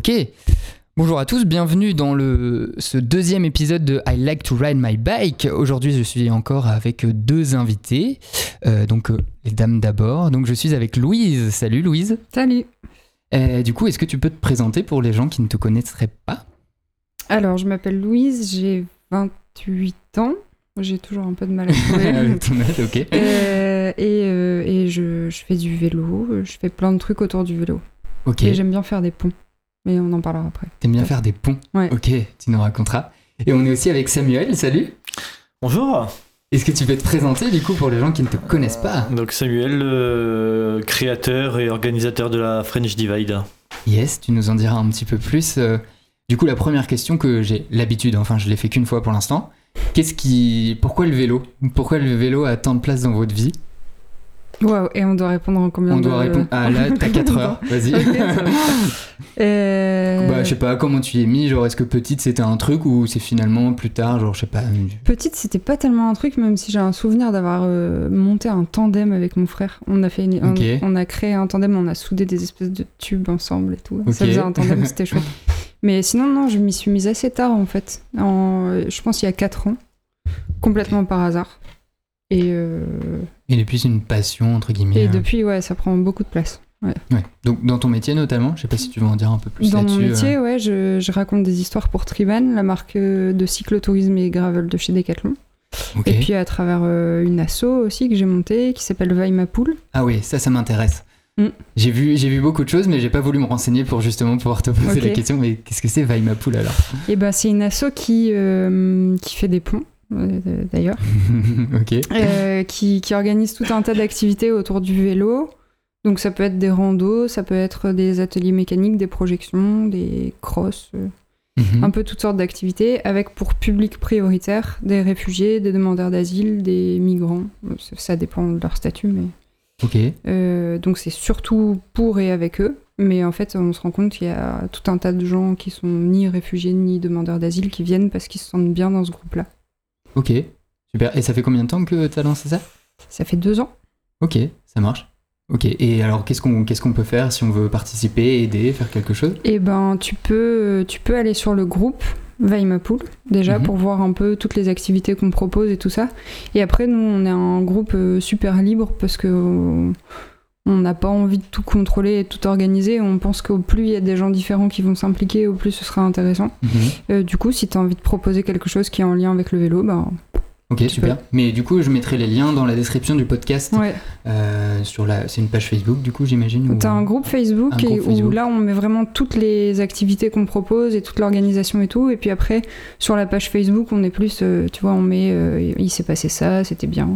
Ok. Bonjour à tous, bienvenue dans le, ce deuxième épisode de I Like to Ride My Bike. Aujourd'hui, je suis encore avec deux invités. Euh, donc, euh, les dames d'abord. Donc, je suis avec Louise. Salut Louise. Salut. Euh, du coup, est-ce que tu peux te présenter pour les gens qui ne te connaîtraient pas? Alors, je m'appelle Louise, j'ai 28 ans. J'ai toujours un peu de mal à trouver. Ok. Euh, et euh, et je, je fais du vélo, je fais plein de trucs autour du vélo. Ok. Et j'aime bien faire des ponts. Mais on en parlera après. T'aimes bien faire des ponts Ouais. Ok, tu nous raconteras. Et on est aussi avec Samuel. Salut. Bonjour. Est-ce que tu peux te présenter du coup pour les gens qui ne te connaissent pas? Donc Samuel, euh, créateur et organisateur de la French Divide. Yes, tu nous en diras un petit peu plus. Euh, Du coup, la première question que j'ai l'habitude, enfin je l'ai fait qu'une fois pour l'instant, qu'est-ce qui, pourquoi le vélo? Pourquoi le vélo a tant de place dans votre vie? Waouh, et on doit répondre en combien On de... doit répondre. Ah là, t'as 4 heures. Vas-y. Ok, ça va. Euh, Bah, je sais pas comment tu y es mis. Genre, est-ce que petite c'était un truc ou c'est finalement plus tard, genre je sais pas. Petite, c'était pas tellement un truc, même si j'ai un souvenir d'avoir euh, monté un tandem avec mon frère. On a fait, une- on- on, a créé un tandem, on a soudé des espèces de tubes ensemble et tout. Ça faisait un tandem, c'était chouette. Mais sinon, non, je m'y suis mise assez tard en fait. En, je pense il y a 4 ans, complètement par hasard. Et, Et depuis, c'est une passion entre guillemets. et euh, depuis, ouais, ça prend beaucoup de place. Ouais. Donc dans ton métier notamment, je sais pas si tu veux en dire un peu plus Dans mon métier, euh. ouais, je, je raconte des histoires pour Triban, la marque euh, de cyclotourisme et gravel de chez Decathlon. Ok. Et puis à travers euh, une asso aussi que j'ai montée qui s'appelle Vaille ma poule. Ah oui, ça, ça m'intéresse. Mm. J'ai vu, j'ai vu beaucoup de choses, mais j'ai pas voulu me renseigner pour justement pouvoir te poser la question. Mais qu'est-ce que c'est Vaille ma poule alors? Et ben c'est une asso qui, euh, qui fait des ponts d'ailleurs, Ok. euh, qui, qui organise tout un tas d'activités autour du vélo. Donc ça peut être des randos, ça peut être des ateliers mécaniques, des projections, des crosses, euh, Mhm. un peu toutes sortes d'activités avec pour public prioritaire des réfugiés, des demandeurs d'asile, des migrants. Ça, ça dépend de leur statut, mais Ok. Euh, donc c'est surtout pour et avec eux. Mais en fait, on se rend compte qu'il y a tout un tas de gens qui sont ni réfugiés ni demandeurs d'asile qui viennent parce qu'ils se sentent bien dans ce groupe-là. Ok. Super. Et ça fait combien de temps que tu as lancé ça? Ça fait deux ans. Ok, ça marche. Ok. Et alors, qu'est-ce qu'on qu'est-ce qu'on peut faire si on veut participer, aider, faire quelque chose? Et ben, tu peux, tu peux aller sur le groupe Veille ma poule, déjà, Mhm. pour voir un peu toutes les activités qu'on propose et tout ça. Et après, nous, on est un groupe euh, super libre parce que euh, on n'a pas envie de tout contrôler et de tout organiser. On pense qu'au plus il y a des gens différents qui vont s'impliquer, au plus ce sera intéressant. Mhm. Euh, du coup, si tu as envie de proposer quelque chose qui est en lien avec le vélo, ben Ok, super. Mais du coup, je mettrai les liens dans la description du podcast. ouais. euh, sur la, c'est une page Facebook, du coup, j'imagine. ou- T'as un groupe Facebook, Un et groupe où là on met vraiment toutes les activités qu'on propose et toute l'organisation et tout. Et puis après, sur la page Facebook, on est plus, euh, tu vois, on met euh, il s'est passé ça, c'était bien.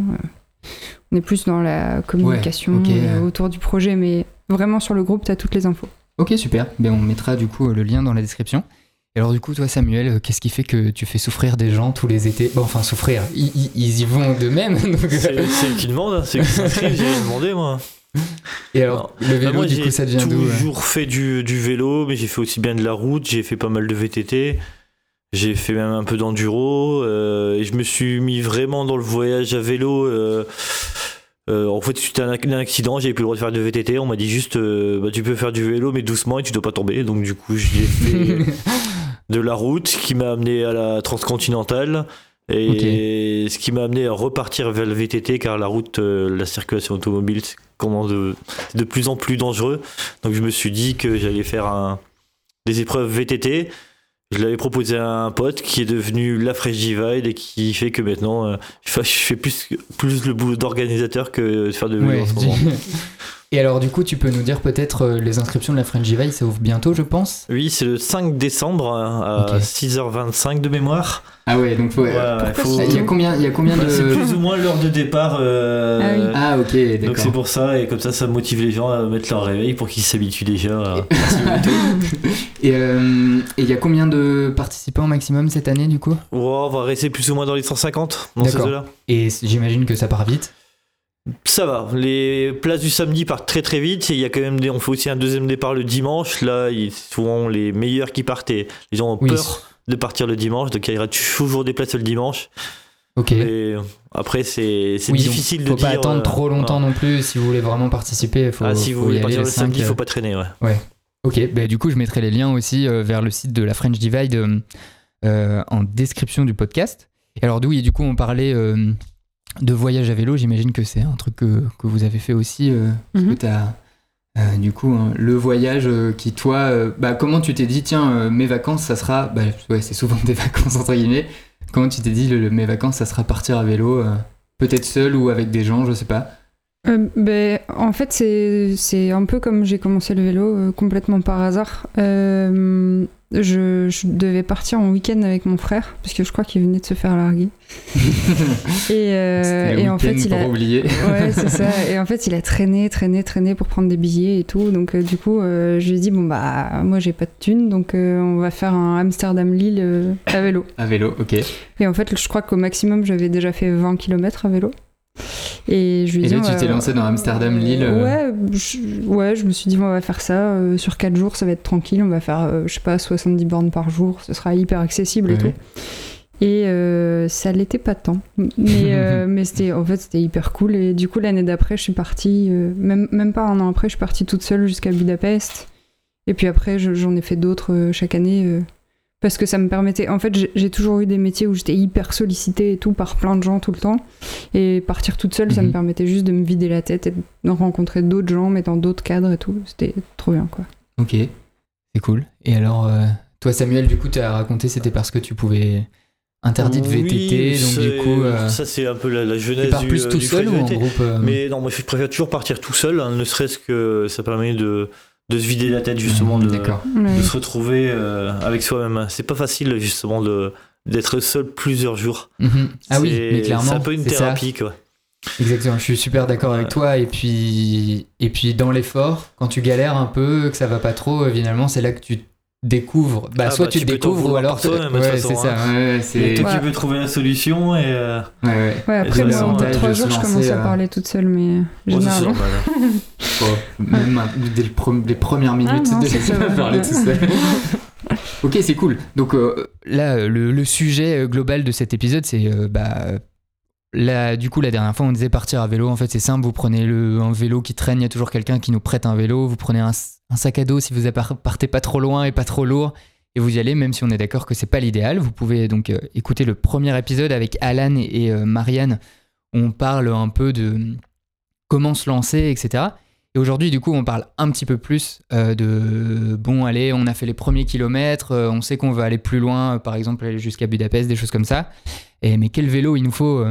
Euh. on est plus dans la communication euh, euh. autour du projet, mais vraiment sur le groupe, t'as toutes les infos. Ok, super. Ben, on mettra du coup le lien dans la description. Et alors du coup, toi Samuel, euh, qu'est-ce qui fait que tu fais souffrir des gens tous les étés? Bon, enfin souffrir, ils, ils- ils y vont d'eux-mêmes. donc- C'est qui demandent, hein, c'est eux qui s'inscrivent, j'ai demandé moi. Et alors, le vélo, Bah, moi du coup, j'ai ça devient d'où euh? toujours fait du, du vélo, mais j'ai fait aussi bien de la route, j'ai fait pas mal de VTT, j'ai fait même un peu d'enduro, euh, et je me suis mis vraiment dans le voyage à vélo. euh, euh, en fait, à un, accident, j'avais plus le droit de faire de VTT. On m'a dit juste, euh, bah, tu peux faire du vélo, mais doucement et tu dois pas tomber. Donc, du coup, j'ai fait de la route, ce qui m'a amené à la transcontinentale. Et ce qui m'a amené à repartir vers le VTT, car la route, euh, la circulation automobile, c'est comment de, de plus en plus dangereux. Donc, je me suis dit que j'allais faire un, des épreuves VTT. Je l'avais proposé à un pote qui est devenu la Fresh Divide et qui fait que maintenant, euh, je fais- plus, plus le boulot d'organisateur que de faire de Ouais, en ce moment. Et alors du coup, tu peux nous dire peut-être euh, les inscriptions de la French Divide, ça ouvre bientôt, je pense? Oui, c'est le 5 décembre hein, à Ok. 6h25 de mémoire. Ah ouais, donc faut... Ouais, pourquoi faut- c'est- Il y a combien, il y a combien Bah, C'est de... plus ou moins l'heure de départ. euh, Ah oui. Ah ok, Donc d'accord. c'est pour ça, et comme ça, ça motive les gens à mettre leur réveil pour qu'ils s'habituent déjà à... Et euh, et il y a combien de participants maximum cette année du coup? Ouais, on va rester plus ou moins dans les 150 dans ces D'accord. eaux-là. Et j'imagine que ça part vite. Ça va, les places du samedi partent très très vite, il y a quand même des... on fait aussi un deuxième départ le dimanche, là, il- c'est souvent les meilleurs qui partent, et les gens ont Oui. peur de partir le dimanche, donc il y aura toujours des places le dimanche. Ok. Et après, c'est donc, difficile de faut dire. pas attendre euh, trop longtemps non plus si vous voulez vraiment participer. Faut, Ah, si vous faut y voulez partir le samedi, 5, faut pas traîner, ouais. Ok, bah, du coup, je mettrai les liens aussi euh, vers le site de la French Divide euh, euh, en description du podcast. Et alors, oui, du coup, on parlait euh, de voyage à vélo. J'imagine que c'est un truc que, que vous avez fait aussi. euh, parce que Mhm. t'as, euh, du coup, hein, le voyage euh, qui, toi, euh, bah, comment tu t'es dit, tiens, mes vacances, ça sera. Bah, ouais, c'est souvent des vacances, entre guillemets. Comment tu t'es dit, le- le- mes vacances, ça sera partir à vélo Peut-être seul ou avec des gens, je sais pas. Ben, en fait, c'est un peu comme j'ai commencé le vélo, complètement par hasard. Je, je devais partir en week-end avec mon frère, parce que je crois qu'il venait de se faire larguer. Et, euh, en fait, il a, pour oublier. Ouais, c'est ça. Et en fait, il a traîné, traîné, traîné pour prendre des billets et tout. Donc, euh, du coup, euh, je lui ai dit, bon, bah, moi, j'ai pas de thunes, donc euh, on va faire un Amsterdam-Lille euh, à vélo. À vélo, ok. Et en fait, je crois qu'au maximum, j'avais déjà fait 20 km à vélo. Et je lui ai Et dit, là, tu va- t'es lancé dans Amsterdam-Lille, euh. Ouais, je, ouais, je me suis dit, on va faire ça. euh, sur 4 jours, ça va être tranquille. On va faire, euh, je sais pas, 70 bornes par jour. Ce sera hyper accessible et Ouais. tout. Et euh, ça l'était pas tant. Mais, euh, mais c'était, en fait, c'était hyper cool. Et du coup, l'année d'après, je suis partie, euh, même, même pas un an après, je suis partie toute seule jusqu'à Budapest. Et puis après, je- j'en ai fait d'autres euh, chaque année. Parce que ça me permettait. En fait, j'ai- toujours eu des métiers où j'étais hyper sollicitée et tout par plein de gens tout le temps. Et partir toute seule, ça Mhm. me permettait juste de me vider la tête et de rencontrer d'autres gens, mais dans d'autres cadres et tout. C'était trop bien, quoi. Ok, c'est cool. Et alors, euh, toi Samuel, du coup, tu as raconté, c'était parce que tu pouvais interdit de VTT, Oui, donc du coup, euh, ça c'est un peu la, la tu jeunesse pars du, plus euh, tout du seul fret ou en groupe euh, Mais non, moi je préfère toujours partir tout seul, hein, ne serait-ce que ça permet de, de se vider la tête justement, de, de se retrouver euh, avec soi-même. C'est pas facile justement de d'être seul plusieurs jours. Mhm. Ah oui, C'est- mais clairement, C'est un peu une ça. thérapie quoi. Exactement, je suis super d'accord avec toi. Et puis, et puis dans l'effort, quand tu galères un peu, que ça va pas trop, euh, finalement, c'est là que tu découvres. Bah, Ah soit bah, tu tu découvres ou alors. toute ouais, c'est ça. hein. Ouais, toi Ouais. tu peux trouver la solution et euh, Ouais, ouais. Ouais, après, Et 2-3 de jours, se je commence à euh, parler toute seule, mais c'est généralement. Bon, même dès le pre- les premières minutes non, de parler tout seul. ok, c'est cool. Donc euh, là, le, le sujet euh, global de cet épisode, c'est euh, bah, du coup, la dernière fois, on disait partir à vélo. En fait, c'est simple. Vous prenez le, un vélo qui traîne. Il y a toujours quelqu'un qui nous prête un vélo. Vous prenez un, sac à dos si vous partez pas trop loin et pas trop lourd. Et vous y allez, même si on est d'accord que c'est pas l'idéal. Vous pouvez donc euh, écouter le premier épisode avec Alan et euh, Marianne. On parle un peu de comment se lancer, etc. Et aujourd'hui, du coup, on parle un petit peu plus euh, de bon, allez, on a fait les premiers kilomètres, on sait qu'on veut aller plus loin, par exemple aller jusqu'à Budapest, des choses comme ça. Mais quel vélo il nous faut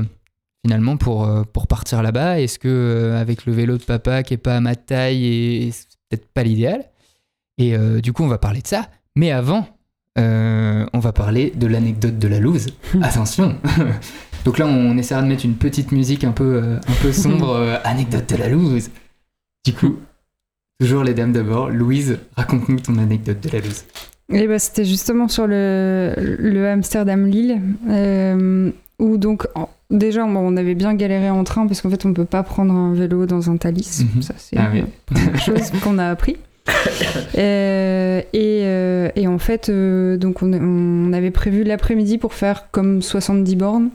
finalement pour, euh, pour partir là-bas? Est-ce que euh, avec le vélo de papa qui est pas à ma taille et c'est peut-être pas l'idéal? Et euh, du coup, on va parler de ça. Mais avant, euh, on va parler de l'anecdote de la loose. Attention Donc là, on essaiera de mettre une petite musique un peu, euh, un peu sombre, anecdote de la loose. Du coup, toujours les dames d'abord. Louise, raconte-nous ton anecdote de la loose. Et bah, c'était justement sur le, le Amsterdam-Lille, où donc, en- déjà, bon, on avait bien galéré en train, parce qu'en fait, on peut pas prendre un vélo dans un Thalys. Mhm. Ça, c'est Ah une chose qu'on a appris. Euh, et, euh, et en fait, euh, donc on, on avait prévu l'après-midi pour faire comme 70 bornes.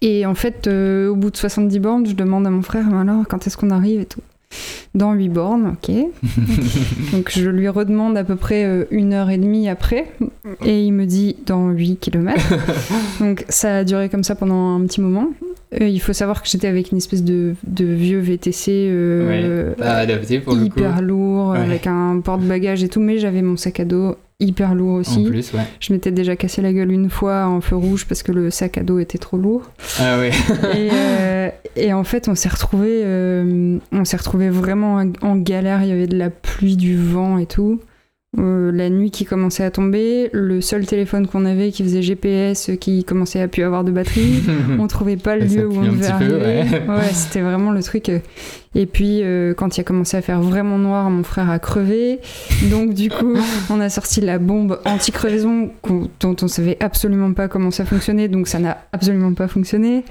Et en fait, au bout de 70 bornes, je demande à mon frère, alors, quand est-ce qu'on arrive? et tout Dans 8 bornes, ok. Donc je lui redemande à peu près euh, une heure et demie après, et il me dit dans 8 km. Donc ça a duré comme ça pendant un petit moment. Euh, il faut savoir que j'étais avec une espèce de, de vieux VTC euh, Pas adapté pour le coup. hyper lourd, Ouais. avec un porte-bagages et tout, mais j'avais mon sac à dos hyper lourd En aussi. plus, ouais. Je m'étais déjà cassé la gueule une fois en feu rouge parce que le sac à dos était trop lourd. Ah ouais. et, euh, et en fait, on s'est retrouvé, on s'est retrouvé vraiment en- en galère. Il y avait de la pluie, du vent et tout. Euh, la nuit qui commençait à tomber, le seul téléphone qu'on avait qui faisait GPS, euh, qui commençait à plus avoir de batterie. on trouvait pas le lieu où on devait peu, arriver. ouais. c'était vraiment le truc. euh. Et puis, euh, quand il a commencé à faire vraiment noir, mon frère a crevé. Donc, du coup, on a sorti la bombe anti-crevaison dont on savait absolument pas comment ça fonctionnait. Donc, ça n'a absolument pas fonctionné.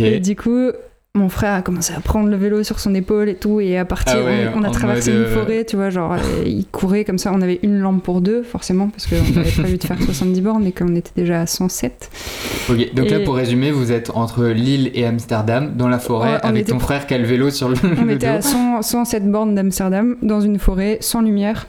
Et du coup, mon frère a commencé à prendre le vélo sur son épaule et tout, et à partir, Ah ouais, on, on a traversé mode, une euh, forêt, tu vois, genre, il courait comme ça, on avait une lampe pour deux, forcément, parce qu'on avait prévu de faire 70 bornes, mais qu'on était déjà à 107. Ok, donc là Et- pour résumer, vous êtes entre Lille et Amsterdam, dans la forêt, Ouais, avec ton frère qui a le vélo sur le, On le était dos. à 100 107 bornes d'Amsterdam, dans une forêt, sans lumière,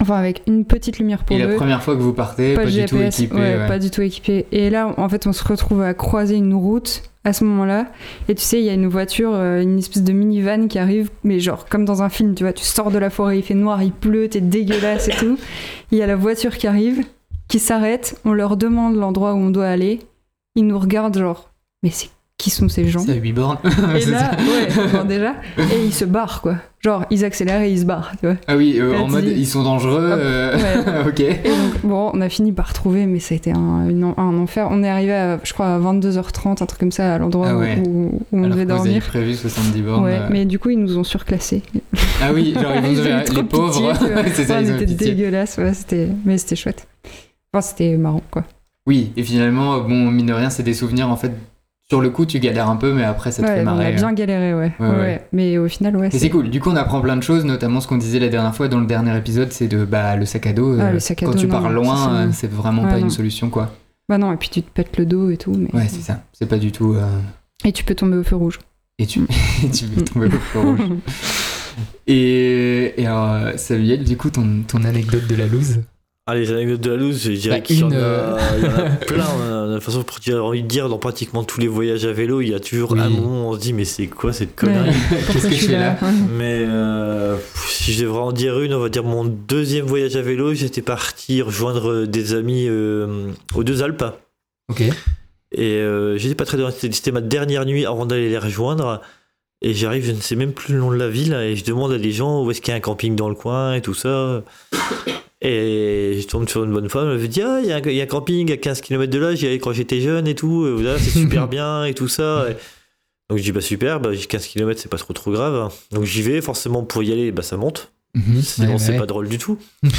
enfin avec une petite lumière pour Et la première fois que vous partez, pas, du tout équipé. ouais, ouais. pas du tout équipé. Et là, en fait, on se retrouve à croiser une route à ce moment-là. Et tu sais, il y a une voiture, euh, une espèce de minivan qui arrive, mais genre comme dans un film, tu vois, tu sors de la forêt, il fait noir, il pleut, t'es dégueulasse et tout. Il y a la voiture qui arrive, qui s'arrête, on leur demande l'endroit où on doit aller. Ils nous regardent genre, mais c'est qui sont ces gens C'est à 8 bornes. Et là, ça. ouais, bon, déjà, et ils se barrent quoi. Genre, ils accélèrent et ils se barrent, tu vois. Ah oui, euh, Là, en mode dis- ils sont dangereux. Hop, euh, ok. Et donc, bon, on a fini par trouver, mais ça a été un, une- un enfer. On est arrivé, à, je crois, à 22h30, un truc comme ça, à l'endroit Ah ouais. où, où on Alors devait que vous dormir. prévu 70 bornes. Ouais, euh. mais du coup, ils nous ont surclassés. Ah oui, genre ils vous ont les pauvres. pitié, c'est ça, Ouais, ils pitié. dégueulasses, ouais, c'était... mais c'était chouette. Enfin, c'était marrant, quoi. Oui, et finalement, bon, mine de rien, c'est des souvenirs en fait. Sur le coup, tu galères un peu, mais après, ça te Ouais, fait on marrer. a bien hein. galéré, ouais. Mais au final, ouais. Et c'est cool. Du coup, on apprend plein de choses, notamment ce qu'on disait la dernière fois dans le dernier épisode, c'est de bah, le sac à dos. Ah, euh, le sac à quand dos, tu non, pars loin, c'est- euh, c'est vraiment pas non. une solution, quoi. Bah non, et puis tu te pètes le dos et tout. Mais... Ouais, c'est ça. C'est pas du tout. euh, Et tu peux tomber au feu rouge. Et tu, et tu veux tomber au feu rouge. Et, et alors, Samuel, du coup, ton, ton anecdote de la loose? Ah, les anecdotes de la loose, je dirais Bah, qu'il y, en a- euh, il y en a plein. hein. De toute façon, pour- j'ai envie de dire, dans pratiquement tous les voyages à vélo, il y a toujours Oui. un moment où on se dit, mais c'est quoi cette connerie Ouais. Qu'est-ce que je fais là. Mais euh, si je devrais en dire une, on va dire mon deuxième voyage à vélo, j'étais parti rejoindre des amis euh, aux deux Alpes. Ok. Et j'étais pas très loin, c'était ma dernière nuit avant d'aller les rejoindre. Et j'arrive, je ne sais même plus le nom de la ville, et je demande à des gens où est-ce qu'il y a un camping dans le coin et tout ça. Et je tombe sur une bonne femme, elle me dit Ah, il y, a un- il y a un camping à 15 km de là, j'y allais quand j'étais jeune et tout, c'est super bien et tout ça. Et donc je dis Bah super, bah, j'ai 15 km, c'est pas trop trop grave. Donc j'y vais, forcément pour y aller, bah, ça monte. Mhm. Sinon, Ouais, c'est ouais. pas drôle du tout.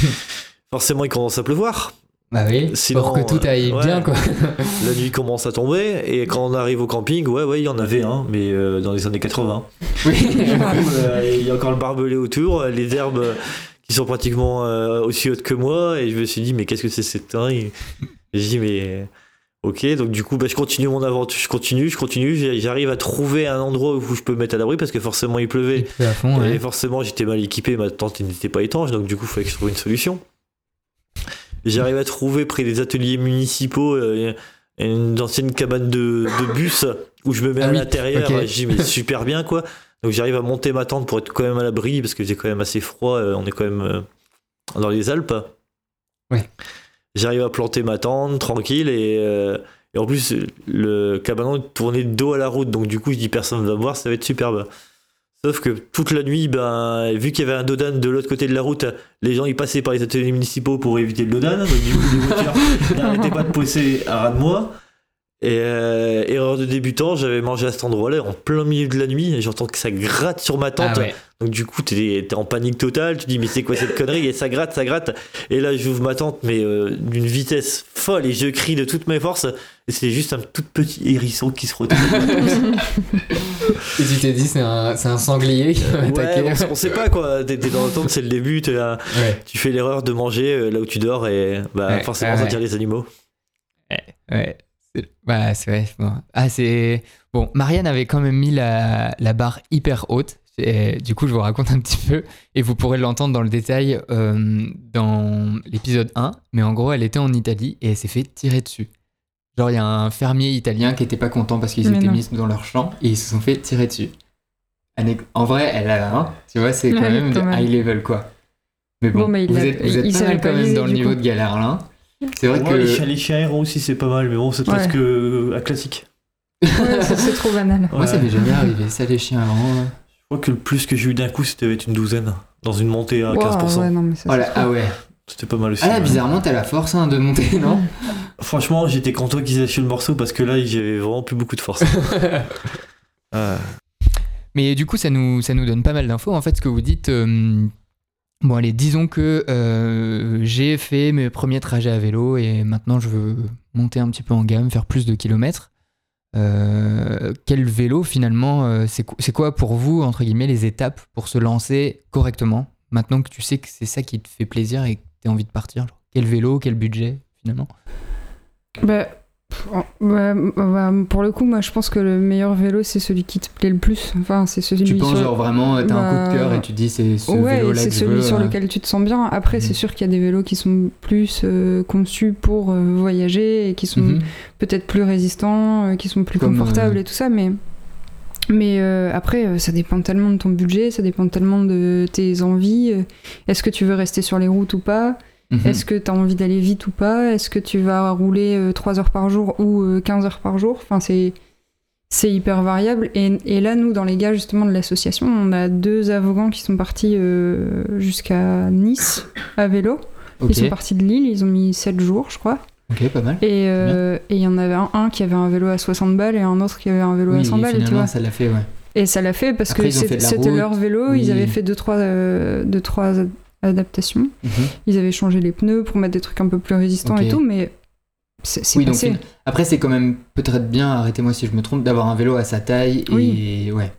forcément, il commence à pleuvoir. Bah oui, Sinon, pour que tout aille euh, bien, quoi. La nuit commence à tomber, et quand on arrive au camping, ouais, ouais, il y en avait un, mais euh, dans les années 80. oui. Euh, Il y a encore le barbelé autour, les herbes qui sont pratiquement euh, aussi hautes que moi, et je me suis dit, mais qu'est-ce que c'est cette Et J'ai dit, mais ok, donc du coup, bah, je continue mon aventure, je continue, je continue, j'arrive à trouver un endroit où je peux me mettre à l'abri parce que forcément il pleuvait. Il à fond, Et ouais. forcément, j'étais mal équipé, ma tente n'était pas étanche, donc du coup, il fallait que je trouve une solution. J'arrive à trouver près des ateliers municipaux euh, une ancienne cabane de, de bus où je me mets Ah à oui, l'intérieur. ok. et Je dis, mais super bien quoi. Donc j'arrive à monter ma tente pour être quand même à l'abri parce que j'ai quand même assez froid. euh, on est quand même euh, dans les Alpes. Ouais. J'arrive à planter ma tente tranquille et, euh, et en plus, le cabanon tournait de dos à la route. Donc du coup, je dis, personne ne va me voir, ça va être superbe. Sauf que toute la nuit, ben, vu qu'il y avait un dodan de l'autre côté de la route, les gens ils passaient par les ateliers municipaux pour éviter le dodan. Donc du coup, les voitures n'arrêtaient pas de pousser à ras de moi. Et euh, erreur de débutant, j'avais mangé à cet endroit-là en plein milieu de la nuit et j'entends que ça gratte sur ma tente. Ah ouais. Donc du coup, t'es es en panique totale. Tu dis mais c'est quoi cette connerie? Et ça gratte, ça gratte. Et là, j'ouvre ma tente, mais euh, d'une vitesse folle et je crie de toutes mes forces. Et c'est juste un tout petit hérisson qui se retrouve. Et tu t'es dit, c'est un, c'est un sanglier qui va ouais, attaquer. on, sait- on sait pas quoi. T'es dans la tente, c'est le début. t'es là, Ouais, tu fais l'erreur de manger euh, là où tu dors et bah Ouais, forcément ouais, ça tire les animaux. ouais. C'est- Bah, c'est vrai. Bon. Ah, c'est. Bon, Marianne avait quand même mis la, la barre hyper haute. Et du coup, je vous raconte un petit peu. Et vous pourrez l'entendre dans le détail euh, dans l'épisode 1. Mais en gros, elle était en Italie et elle s'est fait tirer dessus. Genre, il y a un fermier italien qui était pas content parce qu'ils étaient non. mis dans leur champ et ils se sont fait tirer dessus. En vrai, elle a. hein, tu vois, c'est quand Ouais, même quand même. high level, quoi. Mais bon, Bon, mais il vous a- êtes, vous êtes il pas savait mal pas quand même dans le niveau coup. de galère là. C'est vrai Ouais, que. les, chiens, les chiens errants aussi c'est pas mal, mais bon, c'est Ouais. presque euh, un classique. Ouais, c'est trop banal. Moi, ça m'est jamais arrivé. Ça, les chiens errants. Je crois que le plus que j'ai eu d'un coup, c'était une douzaine. Dans une montée à 15%. Wow, ouais, non, mais ça, Voilà, ah ouais. C'était pas mal aussi. Ah là, bizarrement, t'as la force hein, de monter, non Franchement, j'étais content qu'ils aient lâché le morceau parce que là, j'avais vraiment plus beaucoup de force. Ah. Mais du coup, ça nous, ça nous donne pas mal d'infos. En fait, ce que vous dites. euh, Bon, allez, disons que euh, j'ai fait mes premiers trajets à vélo et maintenant je veux monter un petit peu en gamme, faire plus de kilomètres. Euh, quel vélo finalement euh, C'est qu- c'est quoi pour vous, entre guillemets, les étapes pour se lancer correctement? Maintenant que tu sais que c'est ça qui te fait plaisir et que tu as envie de partir. quel vélo, quel budget finalement? Bah, pour le coup, moi je pense que le meilleur vélo c'est celui qui te plaît le plus. Enfin, c'est celui Tu penses sur- genre vraiment, t'as un coup de cœur Bah, et tu dis c'est ce ouais, vélo-là c'est que je celui veux, sur euh. lequel tu te sens bien. Après, Mhm. c'est sûr qu'il y a des vélos qui sont plus euh, conçus pour euh, voyager et qui sont Mhm. peut-être plus résistants, euh, qui sont plus Comme, confortables et tout ça, mais. Mais euh, après, ça dépend tellement de ton budget, ça dépend tellement de tes envies. Est-ce que tu veux rester sur les routes ou pas? Mhm. Est-ce que tu as envie d'aller vite ou pas? Est-ce que tu vas rouler 3 heures par jour ou euh, 15 heures par jour? Enfin, c'est. C'est hyper variable. Et, et là, nous, dans les gars justement de l'association, on a deux Afghans qui sont partis euh, jusqu'à Nice à vélo. Ils sont partis de Lille, ils ont mis 7 jours, je crois. ok, pas mal. Et euh, il y en avait un, un qui avait un vélo à 60 balles et un autre qui avait un vélo Oui, à 100 et balles, tu vois. ça l'a fait, ouais. Et ça l'a fait parce Après, que c'était leur vélo, oui. ils avaient fait deux trois, euh, deux, trois ad- adaptations. Mhm. Ils avaient changé les pneus pour mettre des trucs un peu plus résistants et tout, mais c'est Oui, donc passé. après c'est quand même peut-être bien, arrêtez-moi si je me trompe, d'avoir un vélo à sa taille et ouais,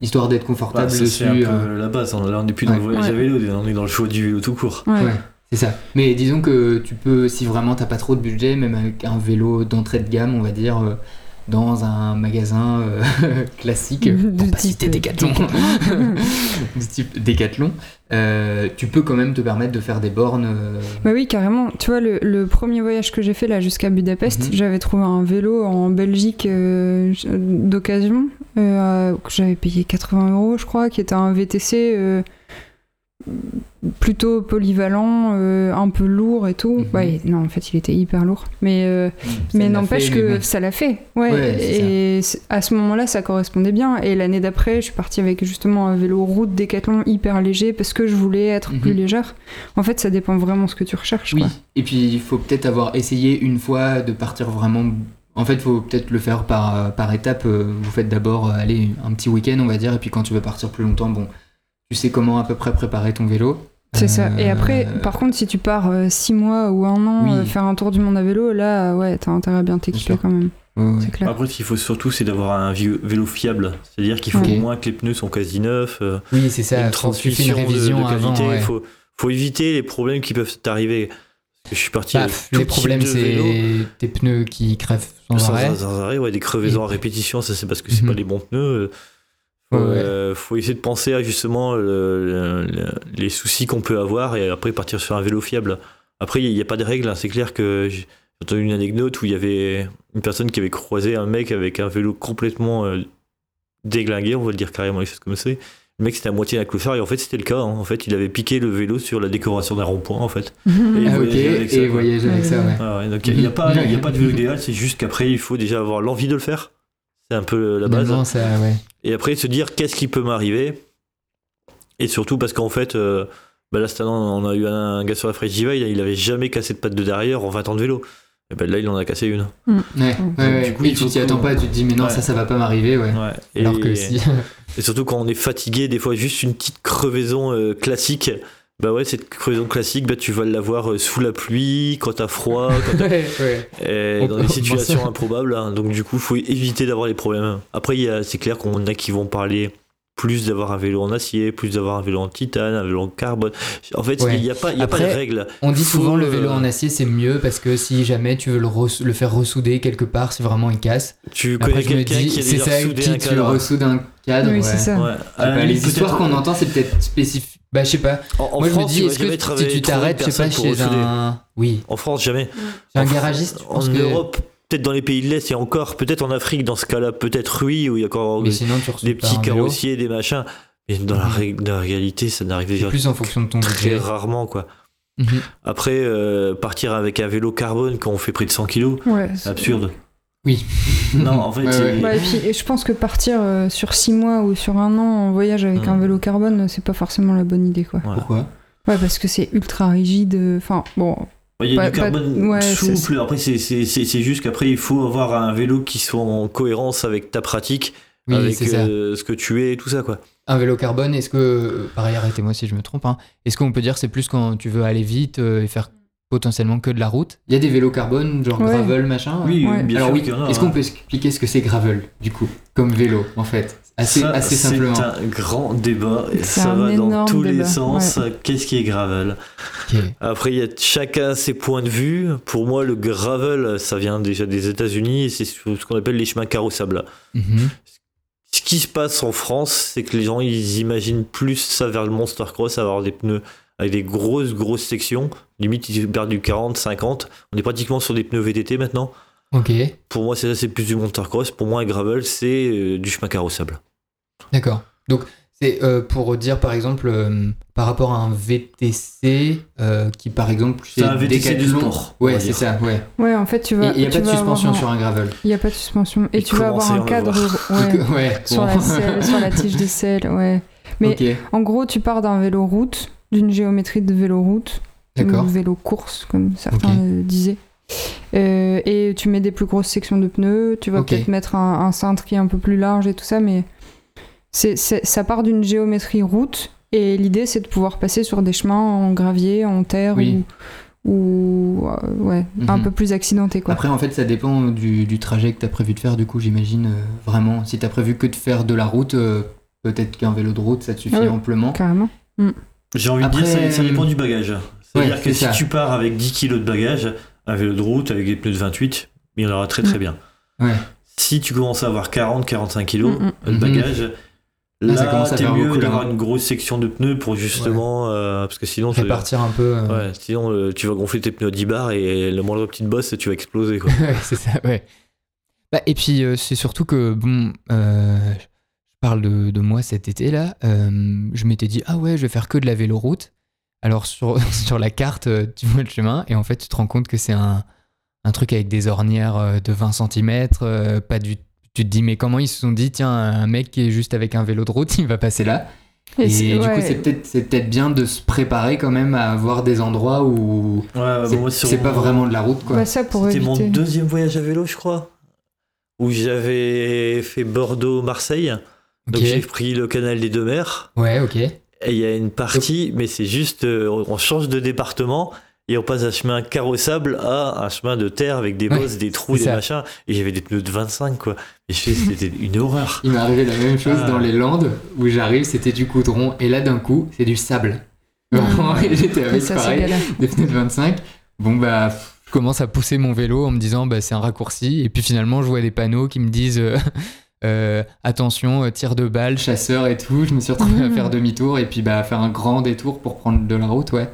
histoire d'être confortable Bah, ça, dessus. c'est un peu euh, la base. On- Là, on n'est plus dans Ouais. le voyage à Ouais. vélo, on est dans le choix du vélo tout court. Ouais. Ouais, c'est ça. Mais disons que tu peux, si vraiment t'as pas trop de budget, même avec un vélo d'entrée de gamme, on va dire, euh, dans un magasin euh, classique, De pour pas type citer Decathlon, de type Decathlon, euh, tu peux quand même te permettre de faire des bornes. euh, Bah oui, carrément. Tu vois, le, le premier voyage que j'ai fait là jusqu'à Budapest, Mhm. j'avais trouvé un vélo en Belgique euh, d'occasion euh, que j'avais payé 80 euros, je crois, qui était un VTC euh, plutôt polyvalent, euh, un peu lourd et tout. Mhm. Ouais, non, en fait, il était hyper lourd. Mais, euh, mais n'empêche que ça l'a fait. Ouais. Et à ce moment-là, ça correspondait bien. Et l'année d'après, je suis partie avec justement un vélo route Décathlon hyper léger parce que je voulais être Mhm. plus légère. En fait, ça dépend vraiment ce que tu recherches. Oui, quoi. et puis il faut peut-être avoir essayé une fois de partir vraiment. En fait, il faut peut-être le faire par, par étapes. Euh, Vous faites d'abord euh, aller un petit week-end, on va dire, et puis quand tu veux partir plus longtemps, bon, tu sais comment à peu près préparer ton vélo. C'est ça. Et Euh, après, par contre, si tu pars 6 mois ou un an Oui. euh, faire un tour du monde à vélo, là, ouais, t'as intérêt à bien t'équiper quand même. clair. Après, ce qu'il faut surtout, c'est d'avoir un vélo fiable. C'est-à-dire qu'il faut au moins que les pneus sont quasi neufs. euh, Oui, c'est ça. une transmission une de- révision de, qualité. avant. ouais. faut, faut éviter les problèmes qui peuvent t'arriver. Je suis parti tout les problèmes, de c'est tes pneus qui crèvent sans, Sans, arrêt. sans arrêt, ouais, des crevaisons Et- à répétition, ça c'est parce que c'est Mhm. pas les bons pneus. Euh, Faut, Ouais, euh, faut essayer de penser à justement le- le- les soucis qu'on peut avoir et après partir sur un vélo fiable. Après, il n'y a, pas de règles, hein. c'est clair que j'ai entendu une anecdote où il y avait une personne qui avait croisé un mec avec un vélo complètement euh, déglingué, on va le dire carrément, les choses comme ça. Le mec c'était à moitié un clochard et en fait c'était le cas. hein. En fait, il avait piqué le vélo sur la décoration d'un rond-point en fait. Et Ah, avec ça, et quoi. voyager avec ça, ouais. Ah ouais, donc il n'y il a pas de vélo idéal, c'est juste qu'après il faut déjà avoir l'envie de le faire. C'est un peu la base. Finalement, ça, ouais. Et après se dire qu'est-ce qui peut m'arriver. Et surtout parce qu'en fait, euh, bah là cette année on a eu un gars sur la Frejiva, il, il avait jamais cassé de patte de derrière en 20 ans de vélo. Et ben là il en a cassé une. Ouais, ouais, ouais. Du coup, Oui, il tu t'y attends pas, tu te dis, mais non, Ouais. ça, ça va pas m'arriver, ouais. Ouais. Et, Alors que si. et surtout quand on est fatigué, des fois juste une petite crevaison euh, classique. Bah ouais, cette crevaison classique, bah tu vas l'avoir euh, sous la pluie, quand t'as froid, quand t'as ouais, ouais. Et On dans des on situations improbables. hein. Donc du coup, faut éviter d'avoir les problèmes. Après, il y a- c'est clair qu'on a qui vont parler plus d'avoir un vélo en acier, plus d'avoir un vélo en titane, un vélo en carbone. En fait, il n'y a pas, il y a pas de règle. On dit Faut, souvent le vélo euh, en acier c'est mieux parce que si jamais tu veux le, faire ressouder quelque part, si vraiment il casse. Tu Après connais quelqu'un dis, qui a c'est déjà ça soudé qui un tu cadre. ressoudes un cadre. Oui, ouais. c'est ça. Ouais. Ah bah, limite, les histoires qu'on entend, c'est peut-être spécifique. Bah, je sais pas. En, en Moi, France, je me dis, tu est-ce que si tu t'arrêtes, je sais pas, chez un. Oui, En France, jamais. chez un garagiste, En. Europe, peut-être dans les pays de l'Est, et encore, peut-être en Afrique, dans ce cas-là, peut-être oui, où il y a encore sinon, des petits carrossiers, des machins. Mais dans la, ré- dans la réalité, ça n'arrive C'est déjà plus en fonction de ton très budget. rarement, quoi. Mhm. Après, euh, partir avec un vélo carbone quand on fait près de 100 kilos, Ouais, c'est absurde. Oui. Non, en fait, Ouais. Ouais, et puis et je pense que partir euh, sur 6 mois ou sur un an en voyage avec Mm. un vélo carbone, c'est pas forcément la bonne idée quoi. Voilà. Pourquoi? Ouais, parce que c'est ultra rigide. euh, Enfin, bon, Il y a Pas- du pas- carbone ouais, souple. Après, c'est- c'est c'est- c'est juste qu'après, il faut avoir un vélo qui soit en cohérence avec ta pratique, Oui, avec euh, ce que tu es et tout ça, quoi. Un vélo carbone, est-ce que. euh, Pareil, arrêtez-moi si je me trompe. hein, Est-ce qu'on peut dire c'est plus quand tu veux aller vite euh, et faire potentiellement que de la route. Il y a des vélos carbone, genre Ouais. gravel, machin. Oui, Ouais. bien Alors sûr oui, est-ce hein. qu'on peut expliquer ce que c'est gravel, du coup, comme vélo, en fait? Assez, Ça, assez simplement. C'est un grand débat et ça va dans tous les sens. Qu'est-ce qui est gravel? Après, il y a chacun ses points de vue. Pour moi, le gravel, ça vient déjà des États-Unis et c'est ce qu'on appelle les chemins carrossables. Mhm. Ce qui se passe en France, c'est que les gens ils imaginent plus ça vers le Monster Cross, avoir des pneus avec des grosses grosses sections. Limite, ils perdent du 40, 50. On est pratiquement sur des pneus VTT maintenant. Ok, Pour moi, c'est c'est plus du Monster Cross. Pour moi, un gravel, c'est euh, du chemin carrossable. d'accord. Donc, c'est euh, pour dire, par exemple, euh, par rapport à un VTC, euh, qui, par exemple, C'est un VTC du sport, Ouais, c'est ça, ouais. Ouais, en fait, tu vas. il n'y a pas de suspension un- sur un gravel. Il n'y a pas de suspension. Et Et tu vas avoir un cadre ouais, ouais, sur, la selle, sur la tige des selles. Ouais. Mais en gros, tu pars d'un vélo route, d'une géométrie de vélo route, d'accord. ou vélo course, comme certains disaient. Euh, et tu mets des plus grosses sections de pneus, tu vas peut-être mettre un, un cintre qui est un peu plus large et tout ça, mais c'est- ça part d'une géométrie route. Et l'idée, c'est de pouvoir passer sur des chemins en gravier, en terre Oui. ou, ou, euh, ouais, un Mhm. peu plus accidenté. Quoi. Après, en fait, ça dépend du, du trajet que tu as prévu de faire, du coup, j'imagine, euh, vraiment. Si tu as prévu que de faire de la route, peut-être qu'un vélo de route, ça te suffit oui. amplement. Carrément. J'ai envie Après, de dire, ça, ça dépend du bagage. C'est-à-dire ouais, que si ça. tu pars avec 10 kg de bagage, un vélo de route avec des pneus de 28, il y en aura très très bien. Ouais. Si tu commences à avoir 40-45 kg Mm, mm. de bagage, Là, ça là, commence à t'es mieux d'avoir là. une grosse section de pneus pour justement. euh, parce que sinon, tu- Répartir un peu. euh, ouais, sinon euh, tu vas gonfler tes pneus à 10 bars et le moindre petite bosse, tu vas exploser. C'est ça, ouais. Bah, et puis, euh, c'est surtout que, bon, euh, parle de, de moi cet été-là, euh, je m'étais dit, ah ouais, je vais faire que de la véloroute. Alors, sur, sur la carte, euh, tu vois le chemin, et en fait, tu te rends compte que c'est un, un truc avec des ornières euh, de 20 cm, pas du tu te dis, mais comment ils se sont dit, tiens, un mec qui est juste avec un vélo de route, il va passer là. Et, du coup, c'est peut-être c'est peut-être bien de se préparer quand même à avoir des endroits où Ouais, bah, c'est pas vraiment de la route, quoi. Bah, ça pour C'était mon deuxième voyage à vélo, je crois. Où j'avais fait Bordeaux-Marseille. Donc j'ai pris le canal des deux mers. Ouais, ok. Et il y a une partie, mais c'est juste, euh, on change de département et on passe d'un chemin carrossable à un chemin de terre avec des Ouais, bosses, des trous, des ça. machins. Et j'avais des pneus de 25, quoi. Et je fais, c'était une horreur. Il m'est arrivé la même chose Ah. dans les Landes où j'arrive, c'était du goudron et là d'un coup, c'est du sable. Vraiment, j'étais Et avec ça, pareil, des pneus de 25. Bon bah, je commence à pousser mon vélo en me disant bah c'est un raccourci et puis finalement je vois des panneaux qui me disent euh, euh, attention euh, tir de balle, chasseur et tout. Je me suis retrouvé à faire demi-tour et puis bah à faire un grand détour pour prendre de la route, ouais.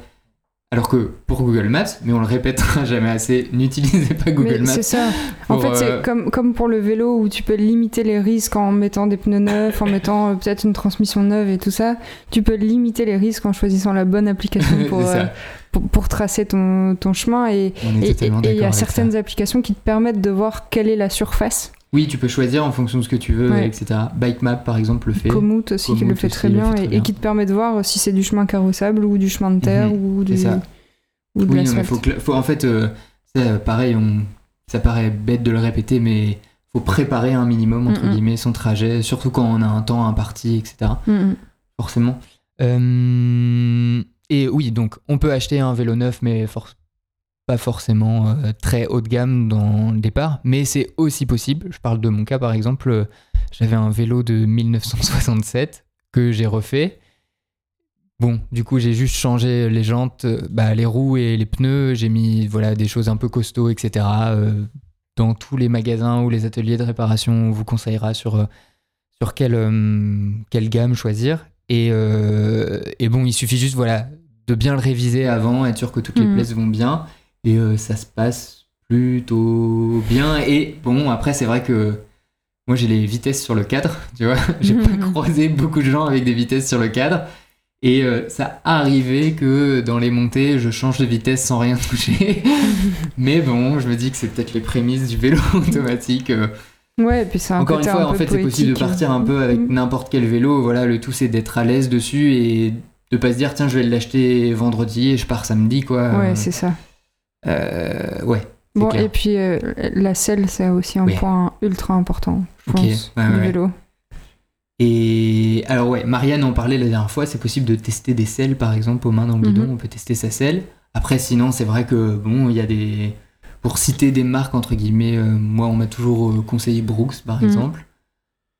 Alors que pour Google Maps, mais on le répétera jamais assez, n'utilisez pas Google Mais Maps. c'est ça. En fait, euh, c'est comme, comme pour le vélo où tu peux limiter les risques en mettant des pneus neufs, en mettant euh, peut-être une transmission neuve et tout ça. Tu peux limiter les risques en choisissant la bonne application pour, euh, pour, pour tracer ton, ton chemin. Et il y a certaines ça. applications qui te permettent de voir quelle est la surface. Oui, tu peux choisir en fonction de ce que tu veux, Ouais. etc. Bikemap par exemple le fait. Komoot aussi qui le fait aussi très le bien, fait très et, bien. et qui te permet de voir si c'est du chemin carrossable ou du chemin de terre Mhm, ou, du, ça. ou de Oui, non, mais faut, que- faut- en fait, euh, pareil, on, ça paraît bête de le répéter, mais faut préparer un minimum entre Mhm. guillemets son trajet, surtout quand on a un temps imparti, etc. Mm, mm. Forcément. Euh, et oui, donc on peut acheter un vélo neuf, mais for- pas forcément euh, très haut de gamme dans le départ, mais c'est aussi possible. Je parle de mon cas par exemple, euh, j'avais un vélo de 1967 que j'ai refait. Bon, du coup, j'ai juste changé les jantes, euh, bah, les roues et les pneus. J'ai mis voilà des choses un peu costauds, etc. euh, dans tous les magasins ou les ateliers de réparation, on vous conseillera sur sur quelle quelle gamme choisir. Et, et bon, il suffit juste voilà de bien le réviser avant, être sûr que toutes les Mhm. pièces vont bien, et euh, ça se passe plutôt bien. Et bon, après, c'est vrai que moi j'ai les vitesses sur le cadre, tu vois. j'ai pas croisé beaucoup de gens avec des vitesses sur le cadre. Et euh, ça arrivait que dans les montées, je change de vitesse sans rien toucher. Mais bon, je me dis que c'est peut-être les prémices du vélo automatique. euh. Ouais, et puis c'est un Encore une fois, un en fait, c'est possible de partir un peu avec Mm. n'importe quel vélo. Voilà, le tout c'est d'être à l'aise dessus et de pas se dire tiens, je vais l'acheter vendredi et je pars samedi quoi. Ouais, c'est ça. Euh, ouais. Bon, clair. et puis euh, la selle, c'est aussi un Oui. point ultra important, je pense, ouais, du ouais. vélo. Et alors ouais, Marianne en parlait la dernière fois, c'est possible de tester des selles par exemple aux mains dans le guidon, Mhm. on peut tester sa selle. Après, sinon, c'est vrai que bon, il y a des. Pour citer des marques, entre guillemets, euh, moi, on m'a toujours conseillé Brooks, par Mhm. exemple.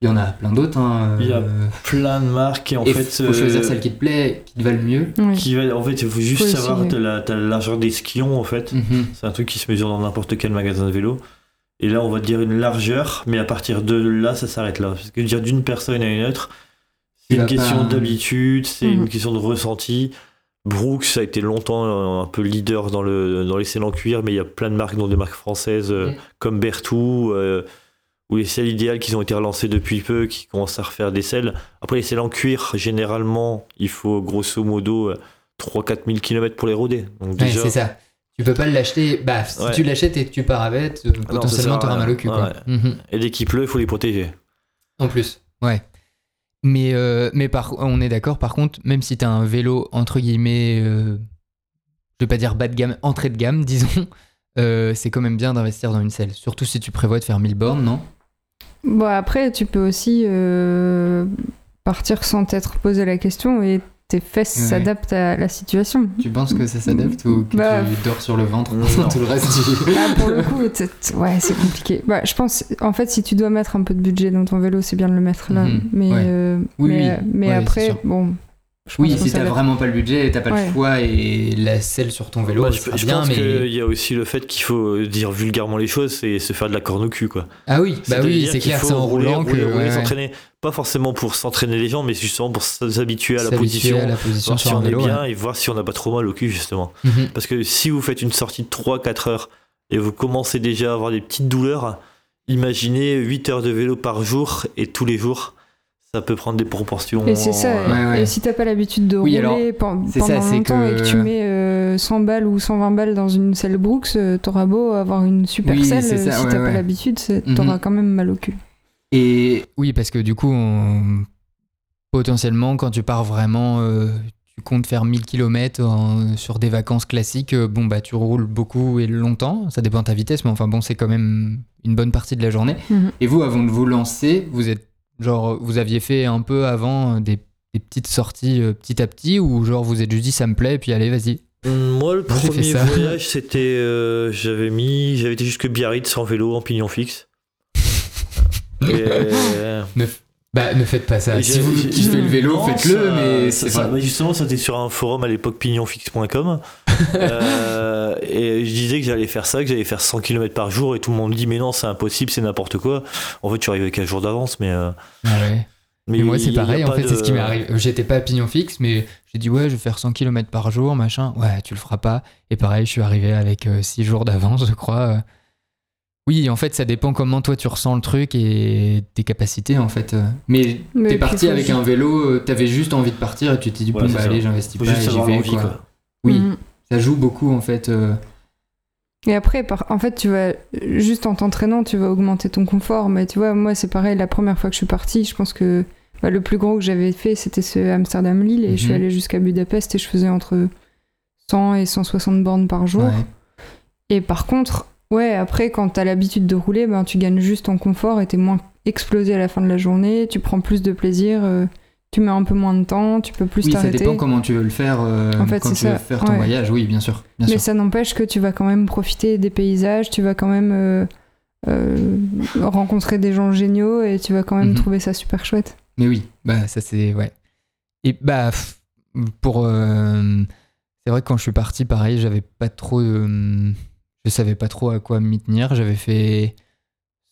Il y en a plein d'autres. Hein, Il y a euh, Plein de marques et en et fait. faut choisir euh, celle qui te plaît, qui te va le mieux. Oui. qui va- en fait, il faut juste Faut savoir la, largeur des skions en fait. Mhm. C'est un truc qui se mesure dans n'importe quel magasin de vélo. Et là, on va dire une largeur, mais à partir de là, ça s'arrête là. Parce que dire d'une personne à une autre, c'est une question pas- d'habitude, c'est Mhm. une question de ressenti. Brooks a été longtemps euh, un peu leader dans, le, dans les selles en cuir, mais il y a plein de marques, dont des marques françaises euh, comme Bertou, euh, ou les selles idéales qui ont été relancées depuis peu, qui commencent à refaire des selles. Après, les selles en cuir, généralement, il faut grosso modo euh, 3-4 000 km pour les rôder. Donc Ouais, c'est ça. Tu peux pas l'acheter. Bah, si Ouais. tu l'achètes et que tu pars avec, euh, potentiellement, sert à t'auras mal au cul. Quoi. Ouais. Mhm. et dès qu'il pleut, il faut les protéger. En plus, ouais. Mais, euh, mais par, on est d'accord, par contre, même si t'as un vélo, entre guillemets, euh, je vais pas dire bas de gamme, entrée de gamme, disons, euh, c'est quand même bien d'investir dans une selle. Surtout si tu prévois de faire 1000 bornes, non? Bon, après, tu peux aussi euh, partir sans t'être posé la question et tes fesses Ouais. s'adaptent à la situation. Tu penses que ça s'adapte ou que Bah, tu dors sur le ventre non. tout le reste du... Là, pour le coup, t- t- ouais, c'est compliqué. Bah, je pense, en fait, si tu dois mettre un peu de budget dans ton vélo, c'est bien de le mettre là. Mhm, Mais, ouais. euh, Oui, mais, oui. mais Ouais, après, bon. Je Oui, si t'as vraiment pas le budget, t'as pas Ouais. le choix et la selle sur ton vélo, Bah, je, bien, pense mais... qu'il y a aussi le fait qu'il faut dire vulgairement les choses, c'est se faire de la corne au cul, quoi. Ah oui, bah oui, c'est qu'il clair, faut c'est en rouler, roulant que... rouler, rouler, ouais, ouais. s'entraîner. Pas forcément pour s'entraîner les gens, mais justement pour s'habituer à la S'habituer position, à la position voir si on est bien ouais. et voir si on n'a pas trop mal au cul, justement. Mhm. Parce que si vous faites une sortie de 3-4 heures et vous commencez déjà à avoir des petites douleurs, imaginez 8 heures de vélo par jour et tous les jours, ça peut prendre des proportions. Et c'est ça. euh, Ouais, ouais. Et si t'as pas l'habitude de Oui, rouler alors, pendant ça, longtemps que- et que tu mets euh, 100 balles ou 120 balles dans une selle Brooks, euh, t'auras beau avoir une super Oui, selle, ça, euh, si ouais, t'as ouais. pas l'habitude, Mhm. t'auras quand même mal au cul. Et oui, parce que du coup, on- potentiellement, quand tu pars vraiment, euh, tu comptes faire 1000 km sur des vacances classiques, euh, bon, bah, tu roules beaucoup et longtemps. Ça dépend de ta vitesse, mais enfin, bon, c'est quand même une bonne partie de la journée. Mhm. Et vous, avant de vous lancer, vous êtes genre, vous aviez fait un peu avant euh, des, des petites sorties euh, petit à petit, ou genre, vous êtes juste dit, ça me plaît, et puis allez, vas-y. Moi, le Moi, fait premier ça. voyage, c'était. euh, j'avais mis. J'avais été jusque Biarritz en vélo, en pignon fixe. Et, euh, Bah, ne faites pas ça. Et Si vous kiffez le vélo, faites-le, mais c'est ça- bah, justement, c'était sur un forum à l'époque pignonfixe.com. euh, et je disais que j'allais faire ça, que j'allais faire 100 km par jour, et tout le monde dit Mais non, c'est impossible, c'est n'importe quoi. En fait, tu arrives avec un jour d'avance, mais. euh, Ah ouais. mais Mais moi, c'est pareil. En fait, c'est ce qui m'est arrivé. J'étais pas à pignon fixe, mais j'ai dit, ouais, je vais faire 100 km par jour, machin. Ouais, tu le feras pas. Et pareil, je suis arrivé avec 6 jours d'avance, je crois. Oui, en fait, ça dépend comment toi tu ressens le truc et tes capacités, en fait. euh. Mais Mais t'es parti avec un vélo, euh, t'avais juste envie de partir et tu t'es dit, Ouais, bon, bah allez, j'investis pas juste et j'y vais, quoi. quoi. Oui, Mhm. ça joue beaucoup, en fait. euh. Et après, par- en fait, tu vas juste en t'entraînant, tu vas augmenter ton confort. Mais tu vois, moi, c'est pareil. La première fois que je suis partie, je pense que bah, le plus gros que j'avais fait, c'était ce Amsterdam-Lille, et je suis Mhm. allée jusqu'à Budapest et je faisais entre 100 et 160 bornes par jour. Ouais. Et par contre, ouais, après, quand t'as l'habitude de rouler, ben, tu gagnes juste en confort et t'es moins explosé à la fin de la journée, tu prends plus de plaisir, euh, tu mets un peu moins de temps, tu peux plus Oui, ça t'arrêter. dépend comment tu veux le faire euh, En fait, quand tu veux ça, faire ton ouais. voyage. Oui, bien sûr. Bien Mais sûr. ça n'empêche que tu vas quand même profiter des paysages, tu vas quand même euh, euh, rencontrer des gens géniaux et tu vas quand même Mhm. trouver ça super chouette. Mais oui, bah ça c'est ouais. Et bah pour c'est vrai que quand je suis parti pareil, j'avais pas trop de- je savais pas trop à quoi m'y tenir, j'avais fait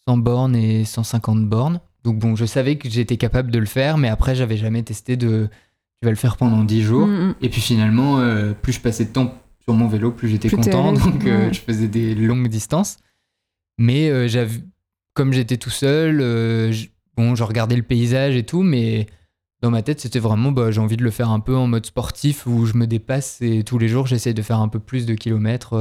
100 bornes et 150 bornes. Donc bon, je savais que j'étais capable de le faire mais après j'avais jamais testé de tu vas le faire pendant 10 jours Mhm. et puis finalement euh, plus je passais de temps sur mon vélo, plus j'étais content donc euh, ouais. je faisais des longues distances. Mais euh, j'avais comme j'étais tout seul, je- bon, je regardais le paysage et tout, mais dans ma tête, c'était vraiment, bah, j'ai envie de le faire un peu en mode sportif où je me dépasse et tous les jours, j'essaie de faire un peu plus de kilomètres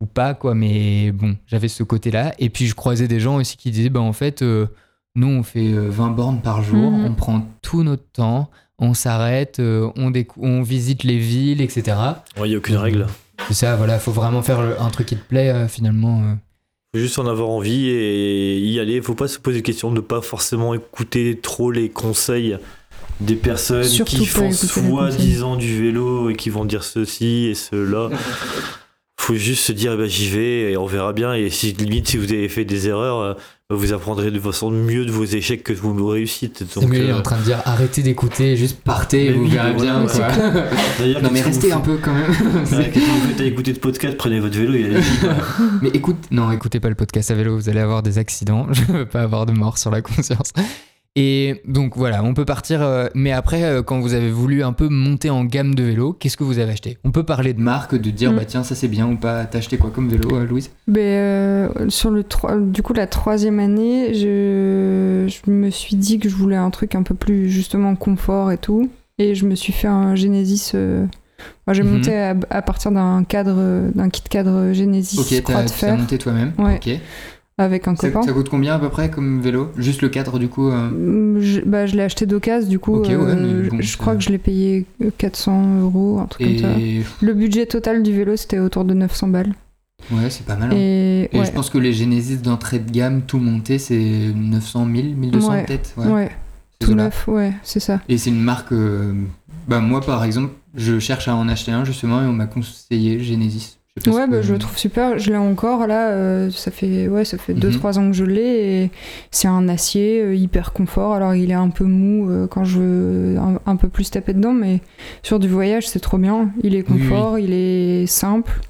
ou pas, quoi. Mais bon, j'avais ce côté-là. Et puis, je croisais des gens aussi qui disaient, bah, en fait, euh, nous, on fait euh, 20 bornes par jour, Mhm. on prend tout notre temps, on s'arrête, euh, on, décou- on visite les villes, etc. Il n'y a aucune règle. C'est ça, voilà, faut vraiment faire le- un truc qui te plaît, euh, finalement. euh. faut juste en avoir envie et y aller. Faut pas se poser la question de pas forcément écouter trop les conseils des personnes Surtout qui font soi-disant du vélo et qui vont dire ceci et cela. faut juste se dire, bah, j'y vais et on verra bien. Et si limite, si vous avez fait des erreurs, euh, vous apprendrez de façon mieux de vos échecs que de vos réussites. C'est Donc, mieux, il est euh, en train de dire arrêtez d'écouter, juste partez, Mais vous oui, verrez bien. quoi. Non mais restez un peu quand même. Ouais, que vous faites à écouter de podcast Prenez votre vélo et mais écoute, non, écoutez pas le podcast à vélo, vous allez avoir des accidents. Je veux pas avoir de mort sur la conscience. Et donc voilà, on peut partir. euh, mais après, euh, quand vous avez voulu un peu monter en gamme de vélo, qu'est-ce que vous avez acheté? On peut parler de marque, de dire Mm. bah tiens ça c'est bien ou pas? T'as acheté quoi comme vélo, euh, Louise? Ben, sur le du coup la troisième année, je... je me suis dit que je voulais un truc un peu plus justement confort et tout, et je me suis fait un Genesis. Moi, j'ai Mhm. monté à, à partir d'un cadre, d'un kit cadre Genesis Ok, t'as monté toi-même. Ouais. Ok. Avec un copain. ça coûte combien à peu près comme vélo? Juste le cadre du coup. euh, Mm, Je, bah, je l'ai acheté d'occasion, du coup, ouais, euh, je- bon, je c'est- crois que je l'ai payé 400 euros, un truc comme ça. Le budget total du vélo, c'était autour de 900 balles. ouais, c'est pas mal. hein. Et, Et ouais, je pense que les Genesis d'entrée de gamme, tout monté, c'est 900 000, 1200 Ouais. peut-être. ouais, tout neuf, ouais, c'est ça. Et c'est une marque. euh, Bah, moi, par exemple, je cherche à en acheter un justement et on m'a conseillé Genesis. Ouais, bah, que- je le trouve super. Je l'ai encore là. euh, ça fait ouais, ça fait Mhm. 2-3 ans que je l'ai. Et c'est un acier euh, hyper confort. Alors il est un peu mou euh, quand je veux un, un peu plus taper dedans, mais sur du voyage c'est trop bien. Il est Oui, oui. confort, il est simple.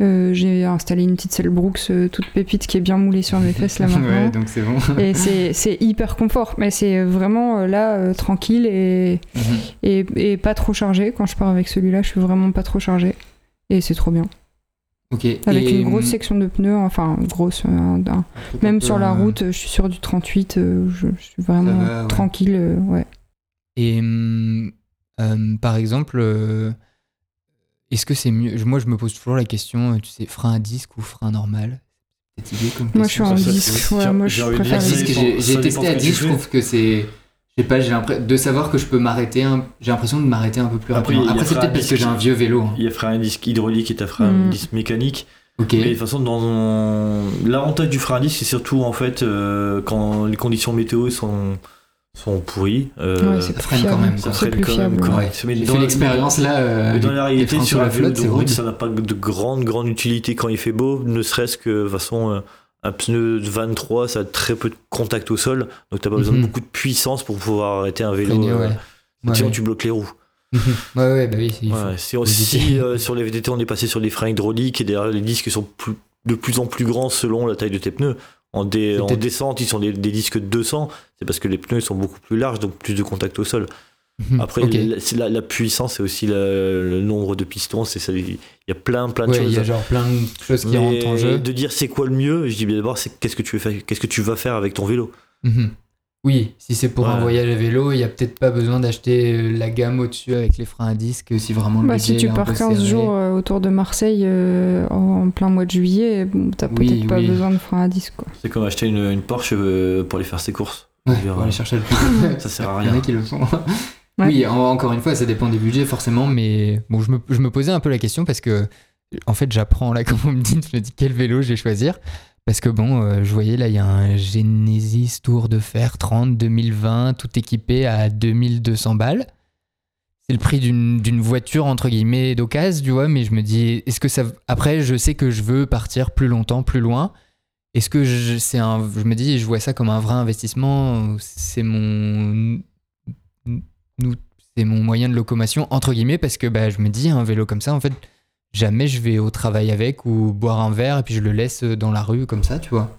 J'ai installé une petite selle Brooks toute pépite qui est bien moulée sur mes fesses là maintenant. ouais, donc c'est bon. Et c'est hyper confort, mais c'est vraiment là tranquille et, Mhm. et, et pas trop chargé. Quand je pars avec celui-là, je suis vraiment pas trop chargé. Et c'est trop bien. Avec Et, une grosse hum, section de pneus, enfin grosse. euh, un- un- même sur la euh, route, je suis sur du 38, euh, je, je suis vraiment Ça va, ouais. tranquille. euh, ouais. Et hum, euh, par exemple, euh, est-ce que c'est mieux Moi, je me pose toujours la question, tu sais, frein à disque ou frein normal? Cette idée comme Moi, je suis en disque. ouais, moi, je préfère disque, j'ai testé à que 10, tu je trouve que c'est. Je sais pas, j'ai l'impression de savoir que je peux m'arrêter un... J'ai l'impression de m'arrêter un peu plus Après, rapidement. Après, c'est peut-être parce que j'ai un vieux vélo. hein. Il y a frein à disque hydraulique et t'as frein à Mm. disque mécanique. Mais de toute façon, dans l'avantage du frein à disque, c'est surtout en fait euh, quand les conditions météo sont, sont pourries. euh, Ouais, c'est ça freine fiable. quand même, ça freine plus quand même. Mais dans l'expérience là. euh, Mais dans la réalité, sur la flotte, de c'est route, ça n'a pas de grande, grande utilité quand il fait beau, ne serait-ce que de toute façon, euh, un pneu de 23, ça a très peu de contact au sol, donc t'as pas besoin de Mhm. beaucoup de puissance pour pouvoir arrêter un vélo. Euh, ouais. Ouais, Sinon, ouais. tu bloques les roues. ouais, ouais, bah oui, si si, euh, sur les VTT, on est passé sur des freins hydrauliques et derrière, les disques sont plus- de plus en plus grands selon la taille de tes pneus. En, dé- descente, ils sont des, des disques de 200, c'est parce que les pneus sont beaucoup plus larges, donc plus de contact au sol. Mhm. Après, Ok. la, c'est la, la puissance, c'est aussi la- le nombre de pistons. C'est ça, il y a plein, plein de Ouais, il choses. y a genre plein de choses qui rentrent en jeu. de dire c'est quoi le mieux, je dis bien d'abord, c'est qu'est-ce que tu veux faire, qu'est-ce que tu vas faire avec ton vélo. Mhm. Oui, si c'est pour un voyage à vélo, il n'y a peut-être pas besoin d'acheter euh, la gamme au-dessus avec les freins à disque si vraiment le Bah, si tu pars peu 15 serré. jours euh, autour de Marseille euh, en plein mois de juillet, bon, t'as Oui, peut-être pas besoin de frein à disque. C'est comme acheter une, une Porsche euh, pour aller faire ses courses. Ouais, dire, pour aller chercher le plus. Ça sert à Il y en rien. a qui le font. Oui, en- encore une fois, ça dépend des budgets forcément, mais bon, je me, posais un peu la question parce que, en fait, j'apprends là, quand vous me dites, je me dis quel vélo je vais choisir. Parce que bon, euh, je voyais là, il y a un Genesis Tour de Fer 30 2020, tout équipé à 2200 balles. C'est le prix d'une voiture, entre guillemets, d'occasion, tu vois, mais je me dis, est-ce que ça. Après, je sais que je veux partir plus longtemps, plus loin. Est-ce que je, je me dis, je vois ça comme un vrai investissement, c'est mon, nous, c'est mon moyen de locomotion entre guillemets parce que bah, je me dis un vélo comme ça en fait jamais je vais au travail avec ou boire un verre et puis je le laisse dans la rue comme ça tu vois.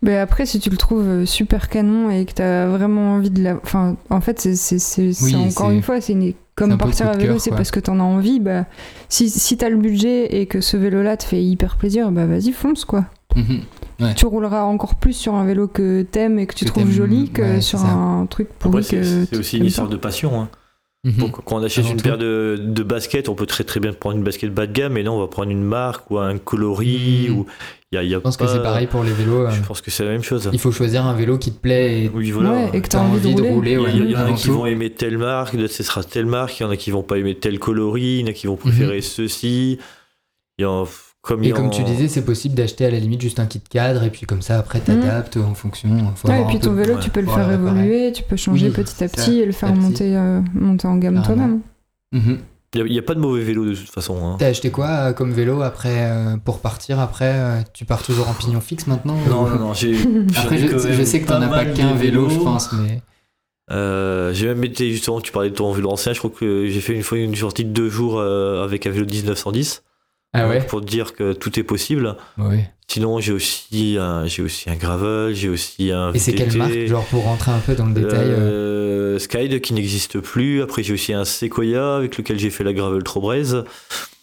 Mais après, si tu le trouves euh, super canon et que t'as vraiment envie de la. Enfin, en fait, c'est c'est- c'est- c'est Oui, encore une fois, c'est une- c'est un comme partir à vélo, c'est parce que t'en as envie. Bah, si si t'as le budget et que ce vélo-là te fait hyper plaisir, bah vas-y, fonce quoi. Mhm. Tu rouleras encore plus sur un vélo que t'aimes et que tu Que trouves joli que ouais, sur un truc Après, pourri c'est que. c'est aussi tu une histoire de passion. hein. Mhm. Quand on achète une paire de, de baskets, on peut très très bien prendre une basket bas de gamme, mais non, on va prendre une marque ou un coloris. Mhm. Ou... Y a, y a Je pense que pas- c'est pareil pour les vélos. euh, Je pense que c'est la même chose. Il faut choisir un vélo qui te plaît et Oui, voilà. Ouais, et que t'as t'as envie, de rouler. Il y, ouais, a- il y en a qui vont aimer telle marque, d'autres ce sera telle marque, il y en a qui vont pas aimer tel coloris, il y en a qui vont préférer ceci. Il y a- comme il Et comme en- tu disais, c'est possible d'acheter à la limite juste un kit cadre et puis comme ça après t'adaptes en fonction. faut Ouais, et puis peu ton vélo, ouais, tu peux le faire évoluer, tu peux changer Oui, petit à ça, petit et le faire monter, euh, monter en gamme toi-même. Mhm. il y a- pas de mauvais vélo de toute façon. hein. T'as acheté quoi euh, comme vélo après euh, pour partir après euh, Tu pars toujours en pignon fixe maintenant Non, ou- non, non. j'ai- Après, je, sais que t'en as pas qu'un vélo, je pense, mais. Euh, j'ai même été justement, tu parlais de ton vélo ancien, je crois que j'ai fait une fois une sortie de deux jours euh, avec un vélo 1910. Ah Donc, ouais Pour te dire que tout est possible. Oui. Sinon, j'ai aussi, un- j'ai aussi un gravel, j'ai aussi un Et c'est quelle VTT, marque Genre pour rentrer un peu dans le détail. euh, euh, Skyd qui n'existe plus. Après, j'ai aussi un Sequoia avec lequel j'ai fait la gravel Trobrez.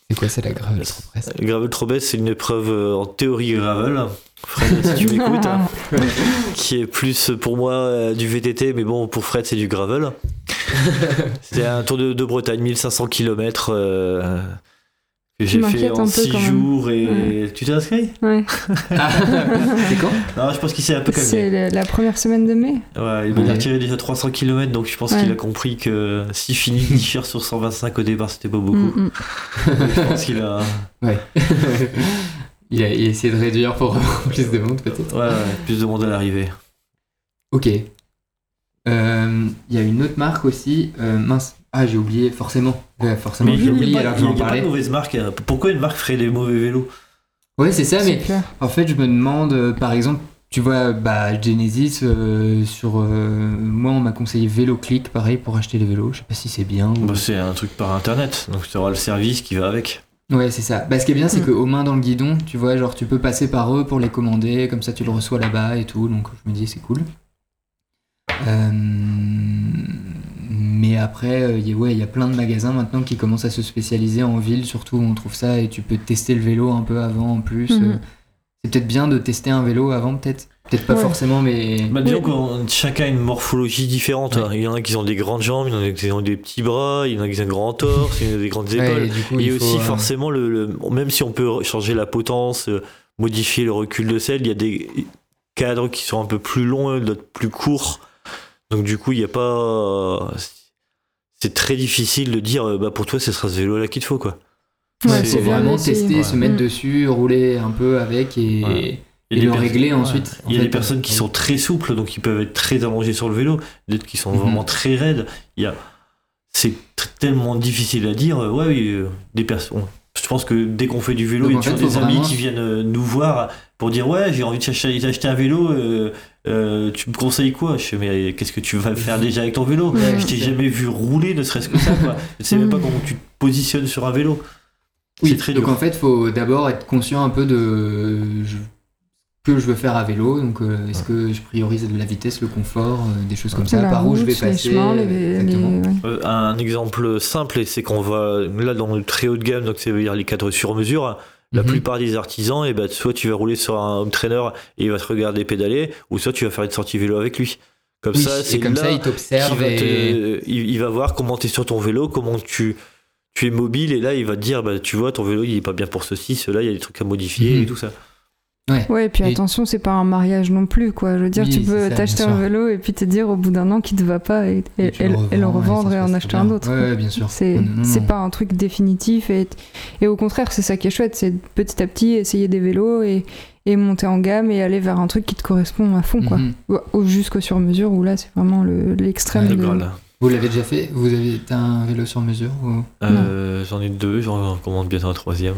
C'est quoi, c'est la gravel trop presse Le gravel Trobrez, c'est une épreuve euh, en théorie gravel. Fred, si tu m'écoutes, hein, qui est plus pour moi euh, du VTT, mais bon, pour Fred, c'est du gravel. c'est un tour de, de Bretagne, 1500 km. Que j'ai fait en un peu 6 quand même. jours et. Tu t'es inscrit? Ouais. Ah, c'est quand? Non, je pense qu'il s'est un peu calmé. C'est la, première semaine de mai. Ouais, il m'a Ouais. retiré déjà 300 km, donc je pense Ouais. qu'il a compris que si fini 10 chers sur 125 au départ, c'était pas beaucoup. Mm, mm. je pense qu'il a. Ouais. il, a, il a essayé de réduire pour plus de monde, peut-être. Ouais, ouais, plus de monde à l'arrivée. Ok. Euh, Il y a une autre marque aussi. euh, mince. Ah, j'ai oublié, forcément. Ouais, forcément, Mais j'ai il n'y oublié a, alors que il j'en y a pas de mauvaise marque. hein. Pourquoi une marque ferait des mauvais vélos? Ouais, c'est ça, mais clair. En fait, je me demande, euh, par exemple, tu vois, bah, Genesis, euh, sur. euh, moi, on m'a conseillé VéloClick, pareil, pour acheter les vélos. Je sais pas si c'est bien. ou- Bah, C'est un truc par internet, donc tu auras le service qui va avec. Ouais, c'est ça. Bah, ce qui est bien, c'est Mm. qu'aux mains dans le guidon, tu vois, genre, tu peux passer par eux pour les commander, comme ça, tu le reçois là-bas et tout. Donc, je me dis, c'est cool. Euh, Mais après, euh, il y a- ouais, il y a plein de magasins maintenant qui commencent à se spécialiser en ville, surtout où on trouve ça, et tu peux tester le vélo un peu avant en plus. Mhm. Euh, C'est peut-être bien de tester un vélo avant, peut-être. Peut-être pas Ouais. forcément, mais. Bah, disons chacun a une morphologie différente. Ouais. hein. Il y en a qui ont des grandes jambes, il y en a qui ont des petits bras, il y en a qui ont un grand torse, il y en a des grandes Ouais, épaules. et il a faut, aussi euh, forcément le, le- même si on peut changer la potence, modifier le recul de selle, il y a des cadres qui sont un peu plus longs, d'autres plus courts. Donc du coup, il n'y a pas. C'est très difficile de dire, euh, bah pour toi, ce sera ce vélo-là qu'il te faut, quoi. Ouais, c'est vraiment tester, Ouais. se mettre dessus, rouler un peu avec et, Ouais. Il et y a le des régler personnes- ensuite. En Il y a fait, des personnes qui sont très souples, donc ils peuvent être très allongés sur le vélo, d'autres qui sont Mhm. vraiment très raides. Il y a, c'est tellement difficile à dire. Ouais, oui, euh, des personnes. Je pense que dès qu'on fait du vélo, Donc, il y a fait, des amis vraiment- qui viennent euh, nous voir pour dire ouais, j'ai envie de chercher- d'acheter un vélo. euh, euh, tu me conseilles quoi? Je fais mais qu'est-ce que tu vas faire déjà avec ton vélo? Ouais, Je t'ai jamais vu rouler, ne serait-ce que ça. Quoi. Je sais même pas Mhm. comment tu te positionnes sur un vélo. Oui, c'est très donc dur. en fait, faut d'abord être conscient un peu de je- que je veux faire à vélo. Donc, euh, est-ce que je priorise la vitesse, le confort, euh, des choses comme ça, La par où je vais passer. chemins, les- les- exactement. ouais. Euh, un exemple simple, c'est qu'on va là dans le très haut de gamme, donc ça veut dire les cadres sur mesure. La Mhm. plupart des artisans, et ben, soit tu vas rouler sur un home trainer et il va te regarder pédaler, ou soit tu vas faire une sortie vélo avec lui. Comme Oui, ça, c'est comme là ça, il t'observe va, et. il, il va voir comment tu es sur ton vélo, comment tu, tu es mobile, et là il va te dire, bah, tu vois, ton vélo il est pas bien pour ceci, cela, il y a des trucs à modifier Mhm. et tout ça. Ouais, et puis Et- attention, c'est pas un mariage non plus, quoi. Je veux dire, Oui, tu peux t'acheter un vélo et puis te dire au bout d'un an qu'il te va pas et, et- tu et- et le revends, revendre et, en acheter un autre. Ouais, ouais, bien sûr. C'est pas un truc définitif et, et au contraire, c'est ça qui est chouette, c'est petit à petit essayer des vélos et, et monter en gamme et aller vers un truc qui te correspond à fond, quoi. Mhm. Ou, ou jusqu'au sur mesure où là, c'est vraiment le- l'extrême. Le de-. Vous l'avez déjà fait? Vous avez t'as un vélo sur mesure ou... Euh, J'en ai deux, j'en commande bientôt un troisième.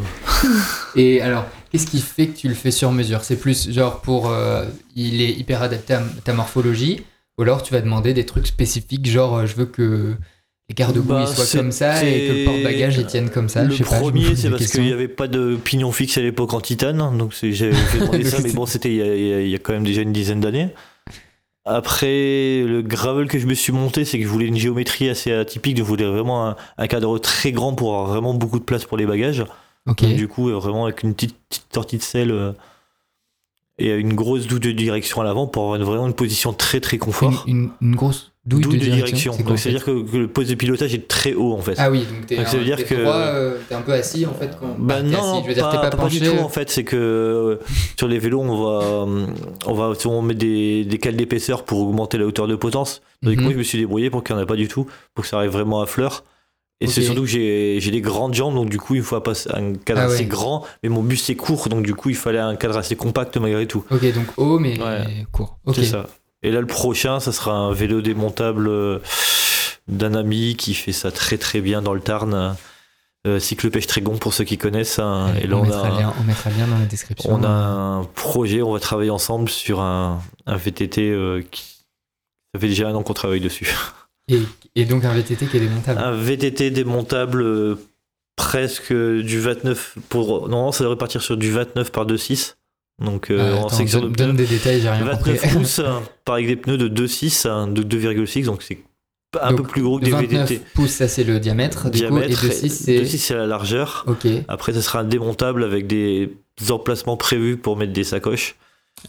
Et alors, qu'est-ce qui fait que tu le fais sur mesure? C'est plus genre pour. euh, il est hyper adapté à ta morphologie Ou alors tu vas demander des trucs spécifiques, genre euh, je veux que les garde-boue Bah, ils soient comme ça et que le porte-bagages ils tiennent comme ça le je sais premier, c'est parce qu'il n'y avait pas de pignon fixe à l'époque en titane, donc c'est- j'avais fait demander ça, mais bon, c'était y y il y a quand même déjà une dizaine d'années. Après, le gravel que je me suis monté, c'est que je voulais une géométrie assez atypique, je voulais vraiment un, un cadre très grand pour avoir vraiment beaucoup de place pour les bagages. Donc, du coup, euh, vraiment avec une petite, petite sortie de selle euh, et une grosse douille de direction à l'avant pour avoir vraiment une position très très confort. Une, une- une grosse douille, douille de direction. c'est-à-dire que, que le poste de pilotage est très haut en fait. Ah oui, donc t'es Donc, ça veut un- dire t'es que- euh, un peu assis en fait quand. Bah non, assis, je veux dire, pas, pas pas penché. du tout en fait. C'est que euh, sur les vélos, on va, on va souvent mettre des, des cales d'épaisseur pour augmenter la hauteur de potence. Donc Mhm. moi, je me suis débrouillé pour qu'il n'y en ait pas du tout, pour que ça arrive vraiment à fleur. Et c'est surtout que j'ai des grandes jambes, donc du coup, il faut un cadre Ah ouais. assez grand, mais mon buste est court, donc du coup, il fallait un cadre assez compact malgré tout. Ok, donc haut mais Ouais. court. C'est ça. Et là, le prochain, ça sera un vélo démontable euh, d'un ami qui fait ça très très bien dans le Tarn. Euh, Cyclopêche Trégon pour ceux qui connaissent. hein. Et là, on, on, mettra a, le lien, on mettra le lien dans la description. on a un projet, on va travailler ensemble sur un, un VTT euh, qui. Ça fait déjà un an qu'on travaille dessus. Et, et donc un VTT qui est démontable. Un VTT démontable euh, presque du 29 pour. Non, ça devrait partir sur du 29 par 2,6. Donc euh, Euh, en attends, section de donne, des détails, j'ai rien 29 compris. pouces hein, par avec des pneus de 2,6 hein, de 2,6 donc c'est un Donc, peu plus gros que De des 29 VTT. pouces, ça c'est le diamètre. Du Diamètre coup, et de 6 c'est. 2,6 c'est la largeur. Ok. Après ça sera un démontable avec des emplacements prévus pour mettre des sacoches.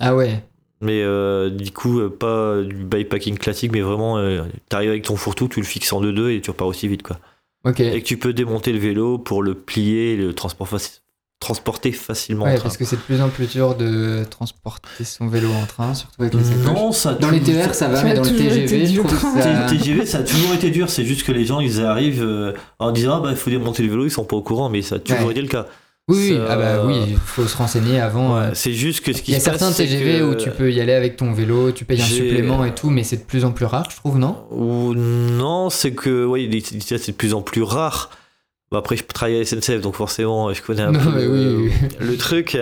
Ah ouais. Mais euh, du coup euh, pas du bikepacking classique mais vraiment euh, t'arrives avec ton fourre-tout, tu le fixes en 2-2 et tu repars aussi vite quoi. Ok. Et que tu peux démonter le vélo pour le plier et le transport faci- transporter facilement en Ouais, train. parce que c'est de plus en plus dur de transporter son vélo en train, surtout avec les. Non, ça a Dans les toujours- TER, ça va, Ça mais a dans le TGV, je trouve ça. TGV, ça a toujours été dur, c'est juste que les gens ils arrivent euh, en disant ah bah il faut démonter le vélo, ils sont pas au courant, mais ça a toujours Ouais. été le cas. Oui, oui, Ça- ah bah oui, il faut se renseigner avant. Ouais, euh. c'est juste que ce qui Il y a se certains c'est TGV que- où tu peux y aller avec ton vélo, tu payes un supplément et tout, mais c'est de plus en plus rare, je trouve, non? Ou non, c'est que est- c'est de plus en plus rare. Bah, après, je travaille à SNCF, donc forcément, je connais un Non, peu le, oui, le truc.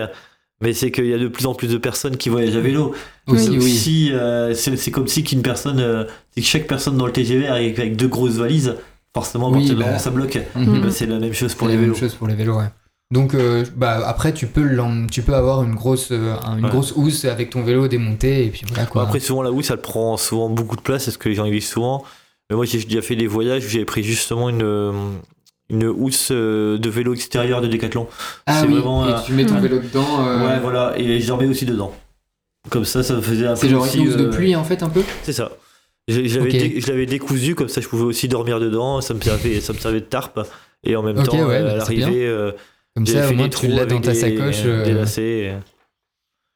Mais c'est qu'il y a de plus en plus de personnes qui voyagent à vélo. Oui. si, euh, c'est c'est comme si qu'une personne, euh, c'est que chaque personne dans le TGV arrive avec deux grosses valises, forcément, Oui, du bah. ça bloque. Mhm. Bah, c'est la même chose pour C'est les même vélos. chose pour les vélos, ouais. Donc, euh, bah, après, tu peux, tu peux avoir une grosse, euh, un- une Ouais. grosse housse avec ton vélo démonté, et puis voilà quoi. Après, souvent, la housse, elle prend souvent beaucoup de place, c'est ce que les gens y disent souvent. Mais moi, j'ai déjà fait des voyages où j'avais pris justement une, euh, une housse de vélo extérieur de Decathlon. ah oui, vraiment, et tu mets ton Ouais. vélo dedans. euh, Ouais, voilà, et je dormais aussi dedans. Comme ça, ça me faisait un peu C'est genre aussi, une housse de pluie en fait, un peu? C'est ça. Je, je l'avais Ok. dé- je l'avais décousu, comme ça je pouvais aussi dormir dedans, ça me servait, ça me servait de tarpe. Et en même temps, ouais, bah, à l'arrivée, euh, Comme ça, au moins tu l'as dans ta des- sacoche. euh, des lacets,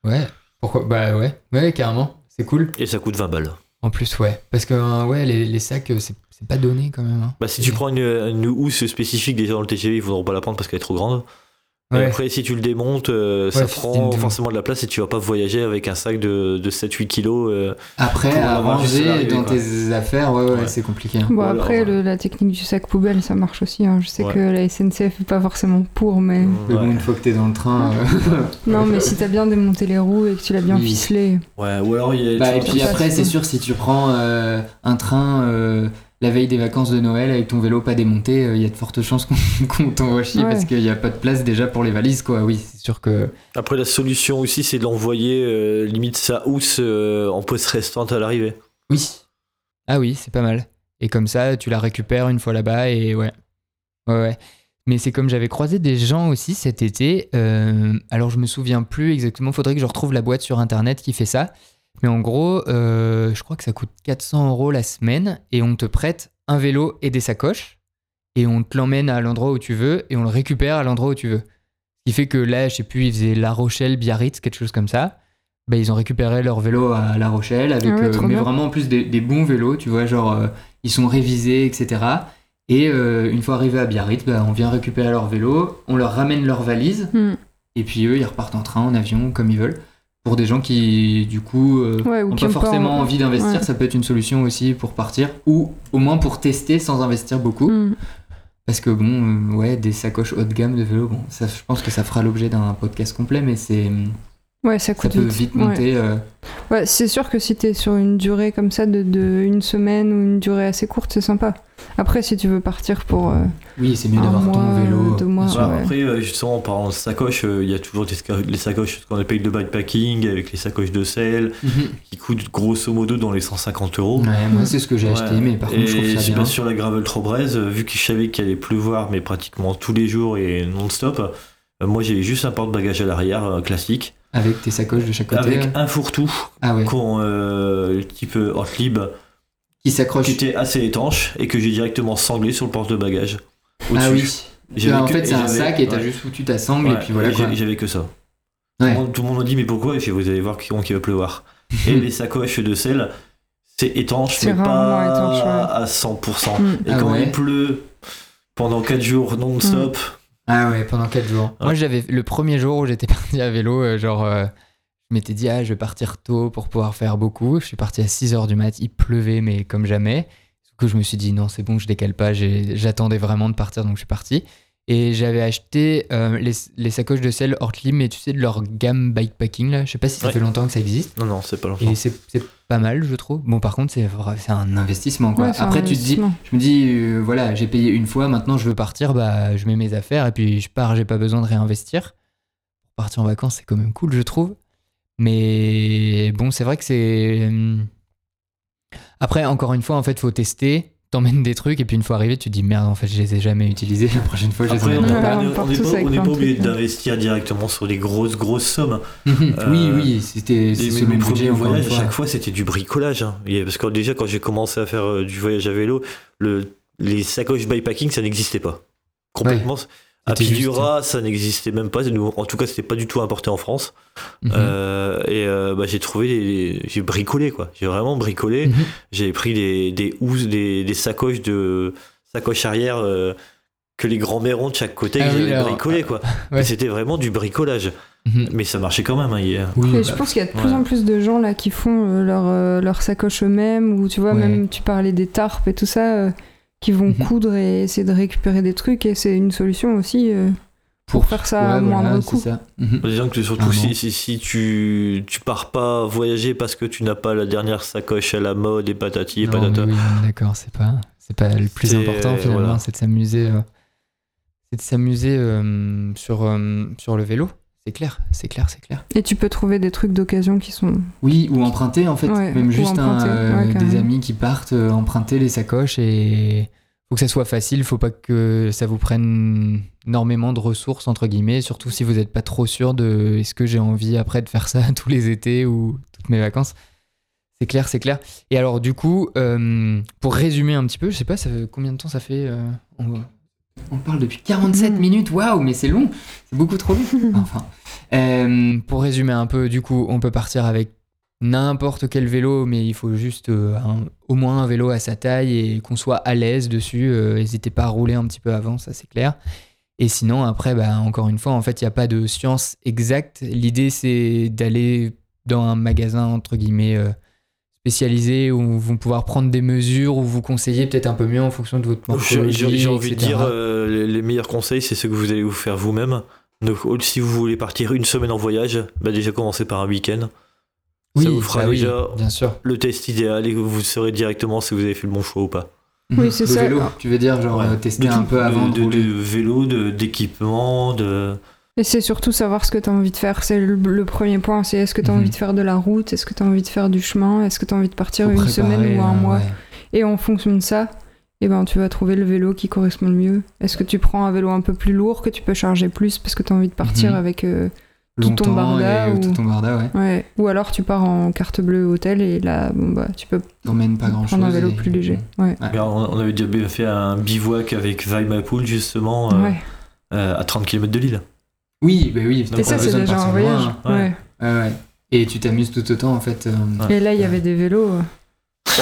Ouais, pourquoi Bah ouais, ouais, carrément, c'est cool. et ça coûte 20 balles. En plus, ouais, parce que euh, ouais, les, les sacs, euh, c'est c'est pas donné quand même. hein. Bah, si tu prends une, une housse spécifique déjà dans le TGV, ils voudront pas la prendre parce qu'elle est trop grande. Et après, si tu le démontes, euh, ça Ouais, prend forcément de la place et tu vas pas voyager avec un sac de, de 7-8 kilos. euh. Après, à ranger dans quoi. tes affaires, ouais, ouais, Ouais. c'est compliqué. hein. Bon, alors, après, euh, le- la technique du sac poubelle, ça marche aussi. hein. Je sais Ouais. que la SNCF est pas forcément pour, mais. Mais bon, une fois que t'es dans le train. euh, Non, mais si t'as bien démonté les roues et que tu l'as bien Oui. ficelé. Ouais, ou alors il y a. Bah, et puis après, c'est sûr, si tu prends euh, un train euh, la veille des vacances de Noël avec ton vélo pas démonté, euh, il y a de fortes chances qu'on qu'on t'envoie chier Ouais. parce qu'il n'y a pas de place déjà pour les valises, quoi. Oui, c'est sûr que. Après, la solution aussi, c'est d'envoyer euh, limite sa housse euh, en poste restante à l'arrivée. Oui. Ah oui, c'est pas mal. Et comme ça, tu la récupères une fois là-bas et ouais. Ouais, ouais. Mais c'est comme j'avais croisé des gens aussi cet été. euh, alors je me souviens plus exactement, faudrait que je retrouve la boîte sur internet qui fait ça. Mais en gros, euh, je crois que ça coûte 400 euros la semaine et on te prête un vélo et des sacoches et on te l'emmène à l'endroit où tu veux et on le récupère à l'endroit où tu veux. Ce qui fait que là, je sais plus, ils faisaient La Rochelle, Biarritz, quelque chose comme ça. Bah, ils ont récupéré leur vélo à La Rochelle avec, Ah ouais, euh, mais bien. vraiment en plus des, des bons vélos, tu vois, genre euh, ils sont révisés, etc. Et euh, une fois arrivés à Biarritz, bah, on vient récupérer leur vélo, on leur ramène leur valise Hmm. et puis eux ils repartent en train, en avion, comme ils veulent. Pour des gens qui, du coup, euh, Ouais, n'ont qui pas ont pas forcément en- envie d'investir, ouais. ça peut être une solution aussi pour partir, ou au moins pour tester sans investir beaucoup. Hmm. Parce que bon, euh, ouais, des sacoches haut de gamme de vélo, bon, ça, je pense que ça fera l'objet d'un podcast complet, mais c'est, Ouais, ça ça coûte peut vite monter. euh, Ouais, c'est sûr que si t'es sur une durée comme ça de, de une semaine ou une durée assez courte, c'est sympa. Après, si tu veux partir pour euh, Oui, c'est mieux un d'avoir mois, ton vélo. deux mois, ouais. Après, euh, justement, en parlant de sacoches, euh, il y a toujours des les sacoches qu'on appelle de bikepacking, avec les sacoches de sel, Mhm. qui coûtent grosso modo dans les 150 euros. Ouais, moi c'est ce que j'ai acheté, mais par contre je trouve ça bien. pas, sur la gravel Trobrez, euh, vu que je savais qu'il allait pleuvoir, mais pratiquement tous les jours et non-stop, euh, moi j'avais juste un porte-bagages à l'arrière euh, classique, Avec tes sacoches de chaque côté. avec un fourre-tout, Ah ouais. qu'on, euh, type Ortlieb, Qui s'accroche. qui était assez étanche et que j'ai directement sanglé sur le porte-bagages. Ah au-dessus. oui. J'avais en que- fait c'est un sac et t'as ouais. juste foutu ta sangle Ouais, et puis voilà J'avais que ça. Ouais. Tout, le monde, tout le monde m'a dit mais pourquoi? Et je vous allez voir qu'il qu'il va pleuvoir. et les sacoches de sel, c'est étanche C'est mais pas rarement étanche, ouais. à 100%. Hmm. Et Ah quand ouais. il pleut, pendant 4 jours non-stop. Ah ouais, pendant 4 jours. Ouais. Moi, j'avais le premier jour où j'étais parti à vélo, euh, genre, euh, je m'étais dit, ah, je vais partir tôt pour pouvoir faire beaucoup. Je suis parti à 6 heures du mat, il pleuvait, mais comme jamais. Du coup, je me suis dit, non, c'est bon, je décale pas, j'attendais vraiment de partir, donc je suis parti. Et j'avais acheté euh, les, les sacoches de sel Ortlieb, mais tu sais, de leur gamme bikepacking, là. Je sais pas si ça Ouais. fait longtemps que ça existe. Non, non, c'est pas longtemps. Et c'est c'est pas mal, je trouve. Bon, par contre, c'est un investissement, quoi. Ouais, c'est un Après, tu te dis, je me dis, euh, voilà, j'ai payé une fois, maintenant je veux partir, bah, je mets mes affaires et puis je pars, j'ai pas besoin de réinvestir. Partir en vacances, c'est quand même cool, je trouve. Mais bon, c'est vrai que c'est. hum, Après, encore une fois, en fait, faut tester. T'emmènes des trucs et puis une fois arrivé, tu te dis merde, en fait, je les ai jamais utilisés. La prochaine fois, je les Après, on n'est pas, obligé d'investir directement sur les grosses, grosses sommes. oui, Euh, oui, c'était selon le budget, voyages, à chaque fois, c'était du bricolage. hein. Parce que déjà, quand j'ai commencé à faire euh, du voyage à vélo, le, les sacoches bikepacking, ça n'existait pas. Complètement. C'était Pidura, ça n'existait même pas. En tout cas, c'était pas du tout importé en France. Mhm. Euh, et euh, bah, j'ai trouvé, les- j'ai bricolé quoi. J'ai vraiment bricolé. Mhm. J'ai pris des des housses, des, des sacoches de sacoches arrière euh, que les grands-mères ont de chaque côté. Ah que oui, j'avais alors, bricolé quoi. ouais. C'était vraiment du bricolage. Mhm. Mais ça marchait quand même. Hein, hier. Oui, bah, je pense qu'il y a de plus ouais. en plus de gens là qui font euh, leur, euh, leur sacoche eux-mêmes, ou tu vois, Ouais. même tu parlais des tarpes et tout ça, euh, qui vont Mhm. coudre et essayer de récupérer des trucs, et c'est une solution aussi euh, pour faire ça à ouais, moindre voilà, coût. Mhm. Disons que surtout si, si, si tu, tu pars pas voyager parce que tu n'as pas la dernière sacoche à la mode et patati et Non, patata. oui, d'accord, c'est pas, c'est pas le plus important finalement, voilà. c'est de s'amuser, euh, c'est de s'amuser euh, sur euh, sur le vélo. C'est clair, c'est clair, c'est clair. Et tu peux trouver des trucs d'occasion qui sont. Oui, ou emprunter en fait, Ouais, même juste un, euh, ouais, des amis qui partent euh, emprunter les sacoches et faut que ça soit facile, faut pas que ça vous prenne énormément de ressources entre guillemets, surtout si vous n'êtes pas trop sûr de est-ce que j'ai envie après de faire ça tous les étés ou toutes mes vacances. C'est clair, c'est clair. Et alors du coup, euh, pour résumer un petit peu, je sais pas, ça fait combien de temps ça fait euh, on, on parle depuis 47 Mhm. minutes, waouh, mais c'est long, c'est beaucoup trop long. Enfin, euh, pour résumer un peu, du coup, on peut partir avec n'importe quel vélo, mais il faut juste euh, un- au moins un vélo à sa taille et qu'on soit à l'aise dessus. Euh, N'hésitez pas à rouler un petit peu avant, ça c'est clair. Et sinon, après, bah, encore une fois, en fait, il n'y a pas de science exacte. L'idée, c'est d'aller dans un magasin, entre guillemets, euh, spécialisé où vous pouvoir prendre des mesures ou vous conseiller peut-être un peu mieux en fonction de votre J'ai morphologie, j'ai- j'ai envie de etc. dire, euh, les, les meilleurs conseils, c'est ce que vous allez vous faire vous-même. Donc, si vous voulez partir une semaine en voyage, bah déjà commencez par un week-end. oui, ça vous fera bah oui, déjà- bien sûr. Le test idéal et vous saurez directement si vous avez fait le bon choix ou pas. Oui, c'est Le ça. vélo, tu veux dire, genre Ouais. euh, tester De un peu avant de, de, de, vélo, de- d'équipement, de, Et c'est surtout savoir ce que tu as envie de faire. C'est le, le premier point. C'est est-ce que tu as Mhm. envie de faire de la route? Est-ce que tu as envie de faire du chemin? Est-ce que tu as envie de partir Faut une préparer, semaine ou un euh, mois? ouais. Et en fonction de ça, eh ben, tu vas trouver le vélo qui correspond le mieux. Est-ce que tu prends un vélo un peu plus lourd que tu peux charger plus parce que tu as envie de partir Mhm. avec. euh, tout ton barda et, ou- tout ton barda, ouais. ouais. Ou alors tu pars en carte bleue hôtel et là, bon, bah, tu peux T'emmènes pas grand chose. prendre un vélo plus léger. Ouais. Ouais. Mais on, avait déjà fait un bivouac avec Vaimapool justement euh, Ouais. euh, à 30 km de Lille. Oui, bah oui. Et ça, c'est déjà un voyage. loin, ouais. Ouais. Ouais, ouais. Et tu t'amuses tout autant en fait. euh, Ouais. Et là, il y avait des vélos. euh,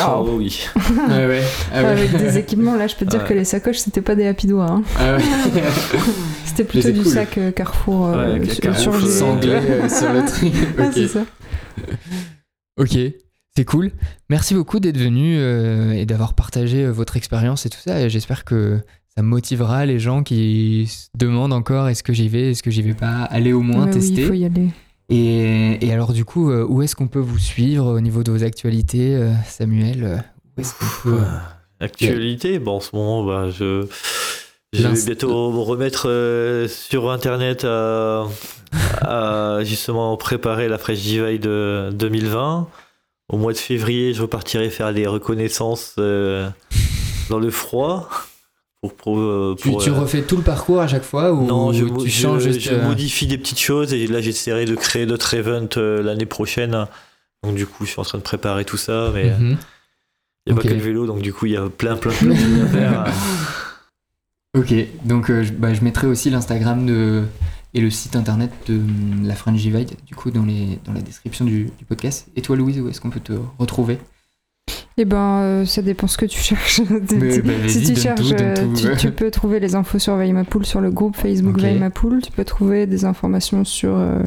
Oh oui. Ouais, ouais. Ah ouais. Avec des équipements, là, je peux te dire Ouais. que les sacoches, c'était pas des happy doigts. hein. Ah ouais. C'était plutôt du cool. sac euh, Carrefour euh, Ouais, sur-. Sanglé euh, le. Ah, c'est ça. Ok, c'est cool. Merci beaucoup d'être venu euh, et d'avoir partagé euh, votre expérience et tout ça. J'espère que ça motivera les gens qui se demandent encore est-ce que j'y vais, est-ce que j'y vais pas, aller au moins Ouais, oui, tester. il faut y aller. Et, et alors du coup, euh, où est-ce qu'on peut vous suivre au niveau de vos actualités, euh, Samuel euh, Où est-ce qu'on peut... Actualité, bon, en ce moment, bah, je, je vais bientôt me remettre euh, sur internet à, à justement préparer la Fresh Divide de 2020. Au mois de février, je repartirai faire des reconnaissances euh, dans le froid. Pour, pour, euh, Tu, pour, tu euh, refais tout le parcours à chaque fois ou non, je, tu je- changes juste je euh, modifie des petites choses et là j'essaierai de créer d'autres events l'année prochaine. Donc du coup, je suis en train de préparer tout ça, mais il mhm. n'y a Ok. pas que le vélo, donc du coup, il y a plein, plein, plein de choses à faire. Ok, donc euh, je, bah, je mettrai aussi l'Instagram de et le site internet de la Frangivide, du coup, dans, les, dans la description du, du podcast. Et toi, Louise, où est-ce qu'on peut te retrouver? Eh ben, euh, ça dépend ce que tu cherches. Mais, bah, si tu cherches, tout, euh, tu, tu peux trouver les infos sur Veille ma poule sur le groupe Facebook Ok. Veille ma poule. Tu peux trouver des informations sur euh,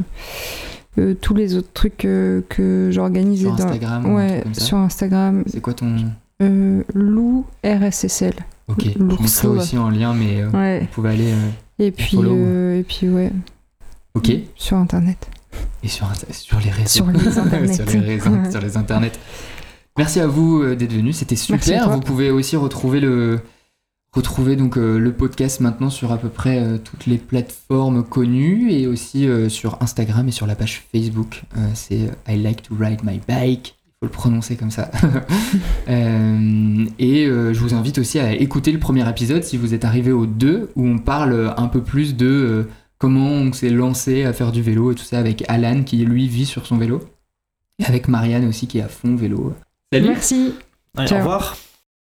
euh, tous les autres trucs que j'organise. Sur dans- Instagram Ouais, ça sur Instagram. C'est quoi ton. Lou RSSL. Ok, je L'ourson, mettrai ouais. aussi en lien, mais Ouais. vous pouvez aller. Et puis, et puis ouais, Ok. sur Internet. Et sur, sur les réseaux. Sur les internets. sur les réseaux, Ouais. sur les internets. Merci à vous euh, d'être venus, c'était super. Vous pouvez aussi retrouver le retrouver donc euh, le podcast maintenant sur à peu près euh, toutes les plateformes connues et aussi euh, sur Instagram et sur la page Facebook. C'est I like to ride my bike. Il faut le prononcer comme ça. Et je vous invite aussi à écouter le premier épisode si vous êtes arrivé au 2 où on parle un peu plus de comment on s'est lancé à faire du vélo et tout ça avec Alan qui lui vit sur son vélo. Et avec Marianne aussi qui est à fond vélo. Salut Merci. Allez, Ciao. au revoir.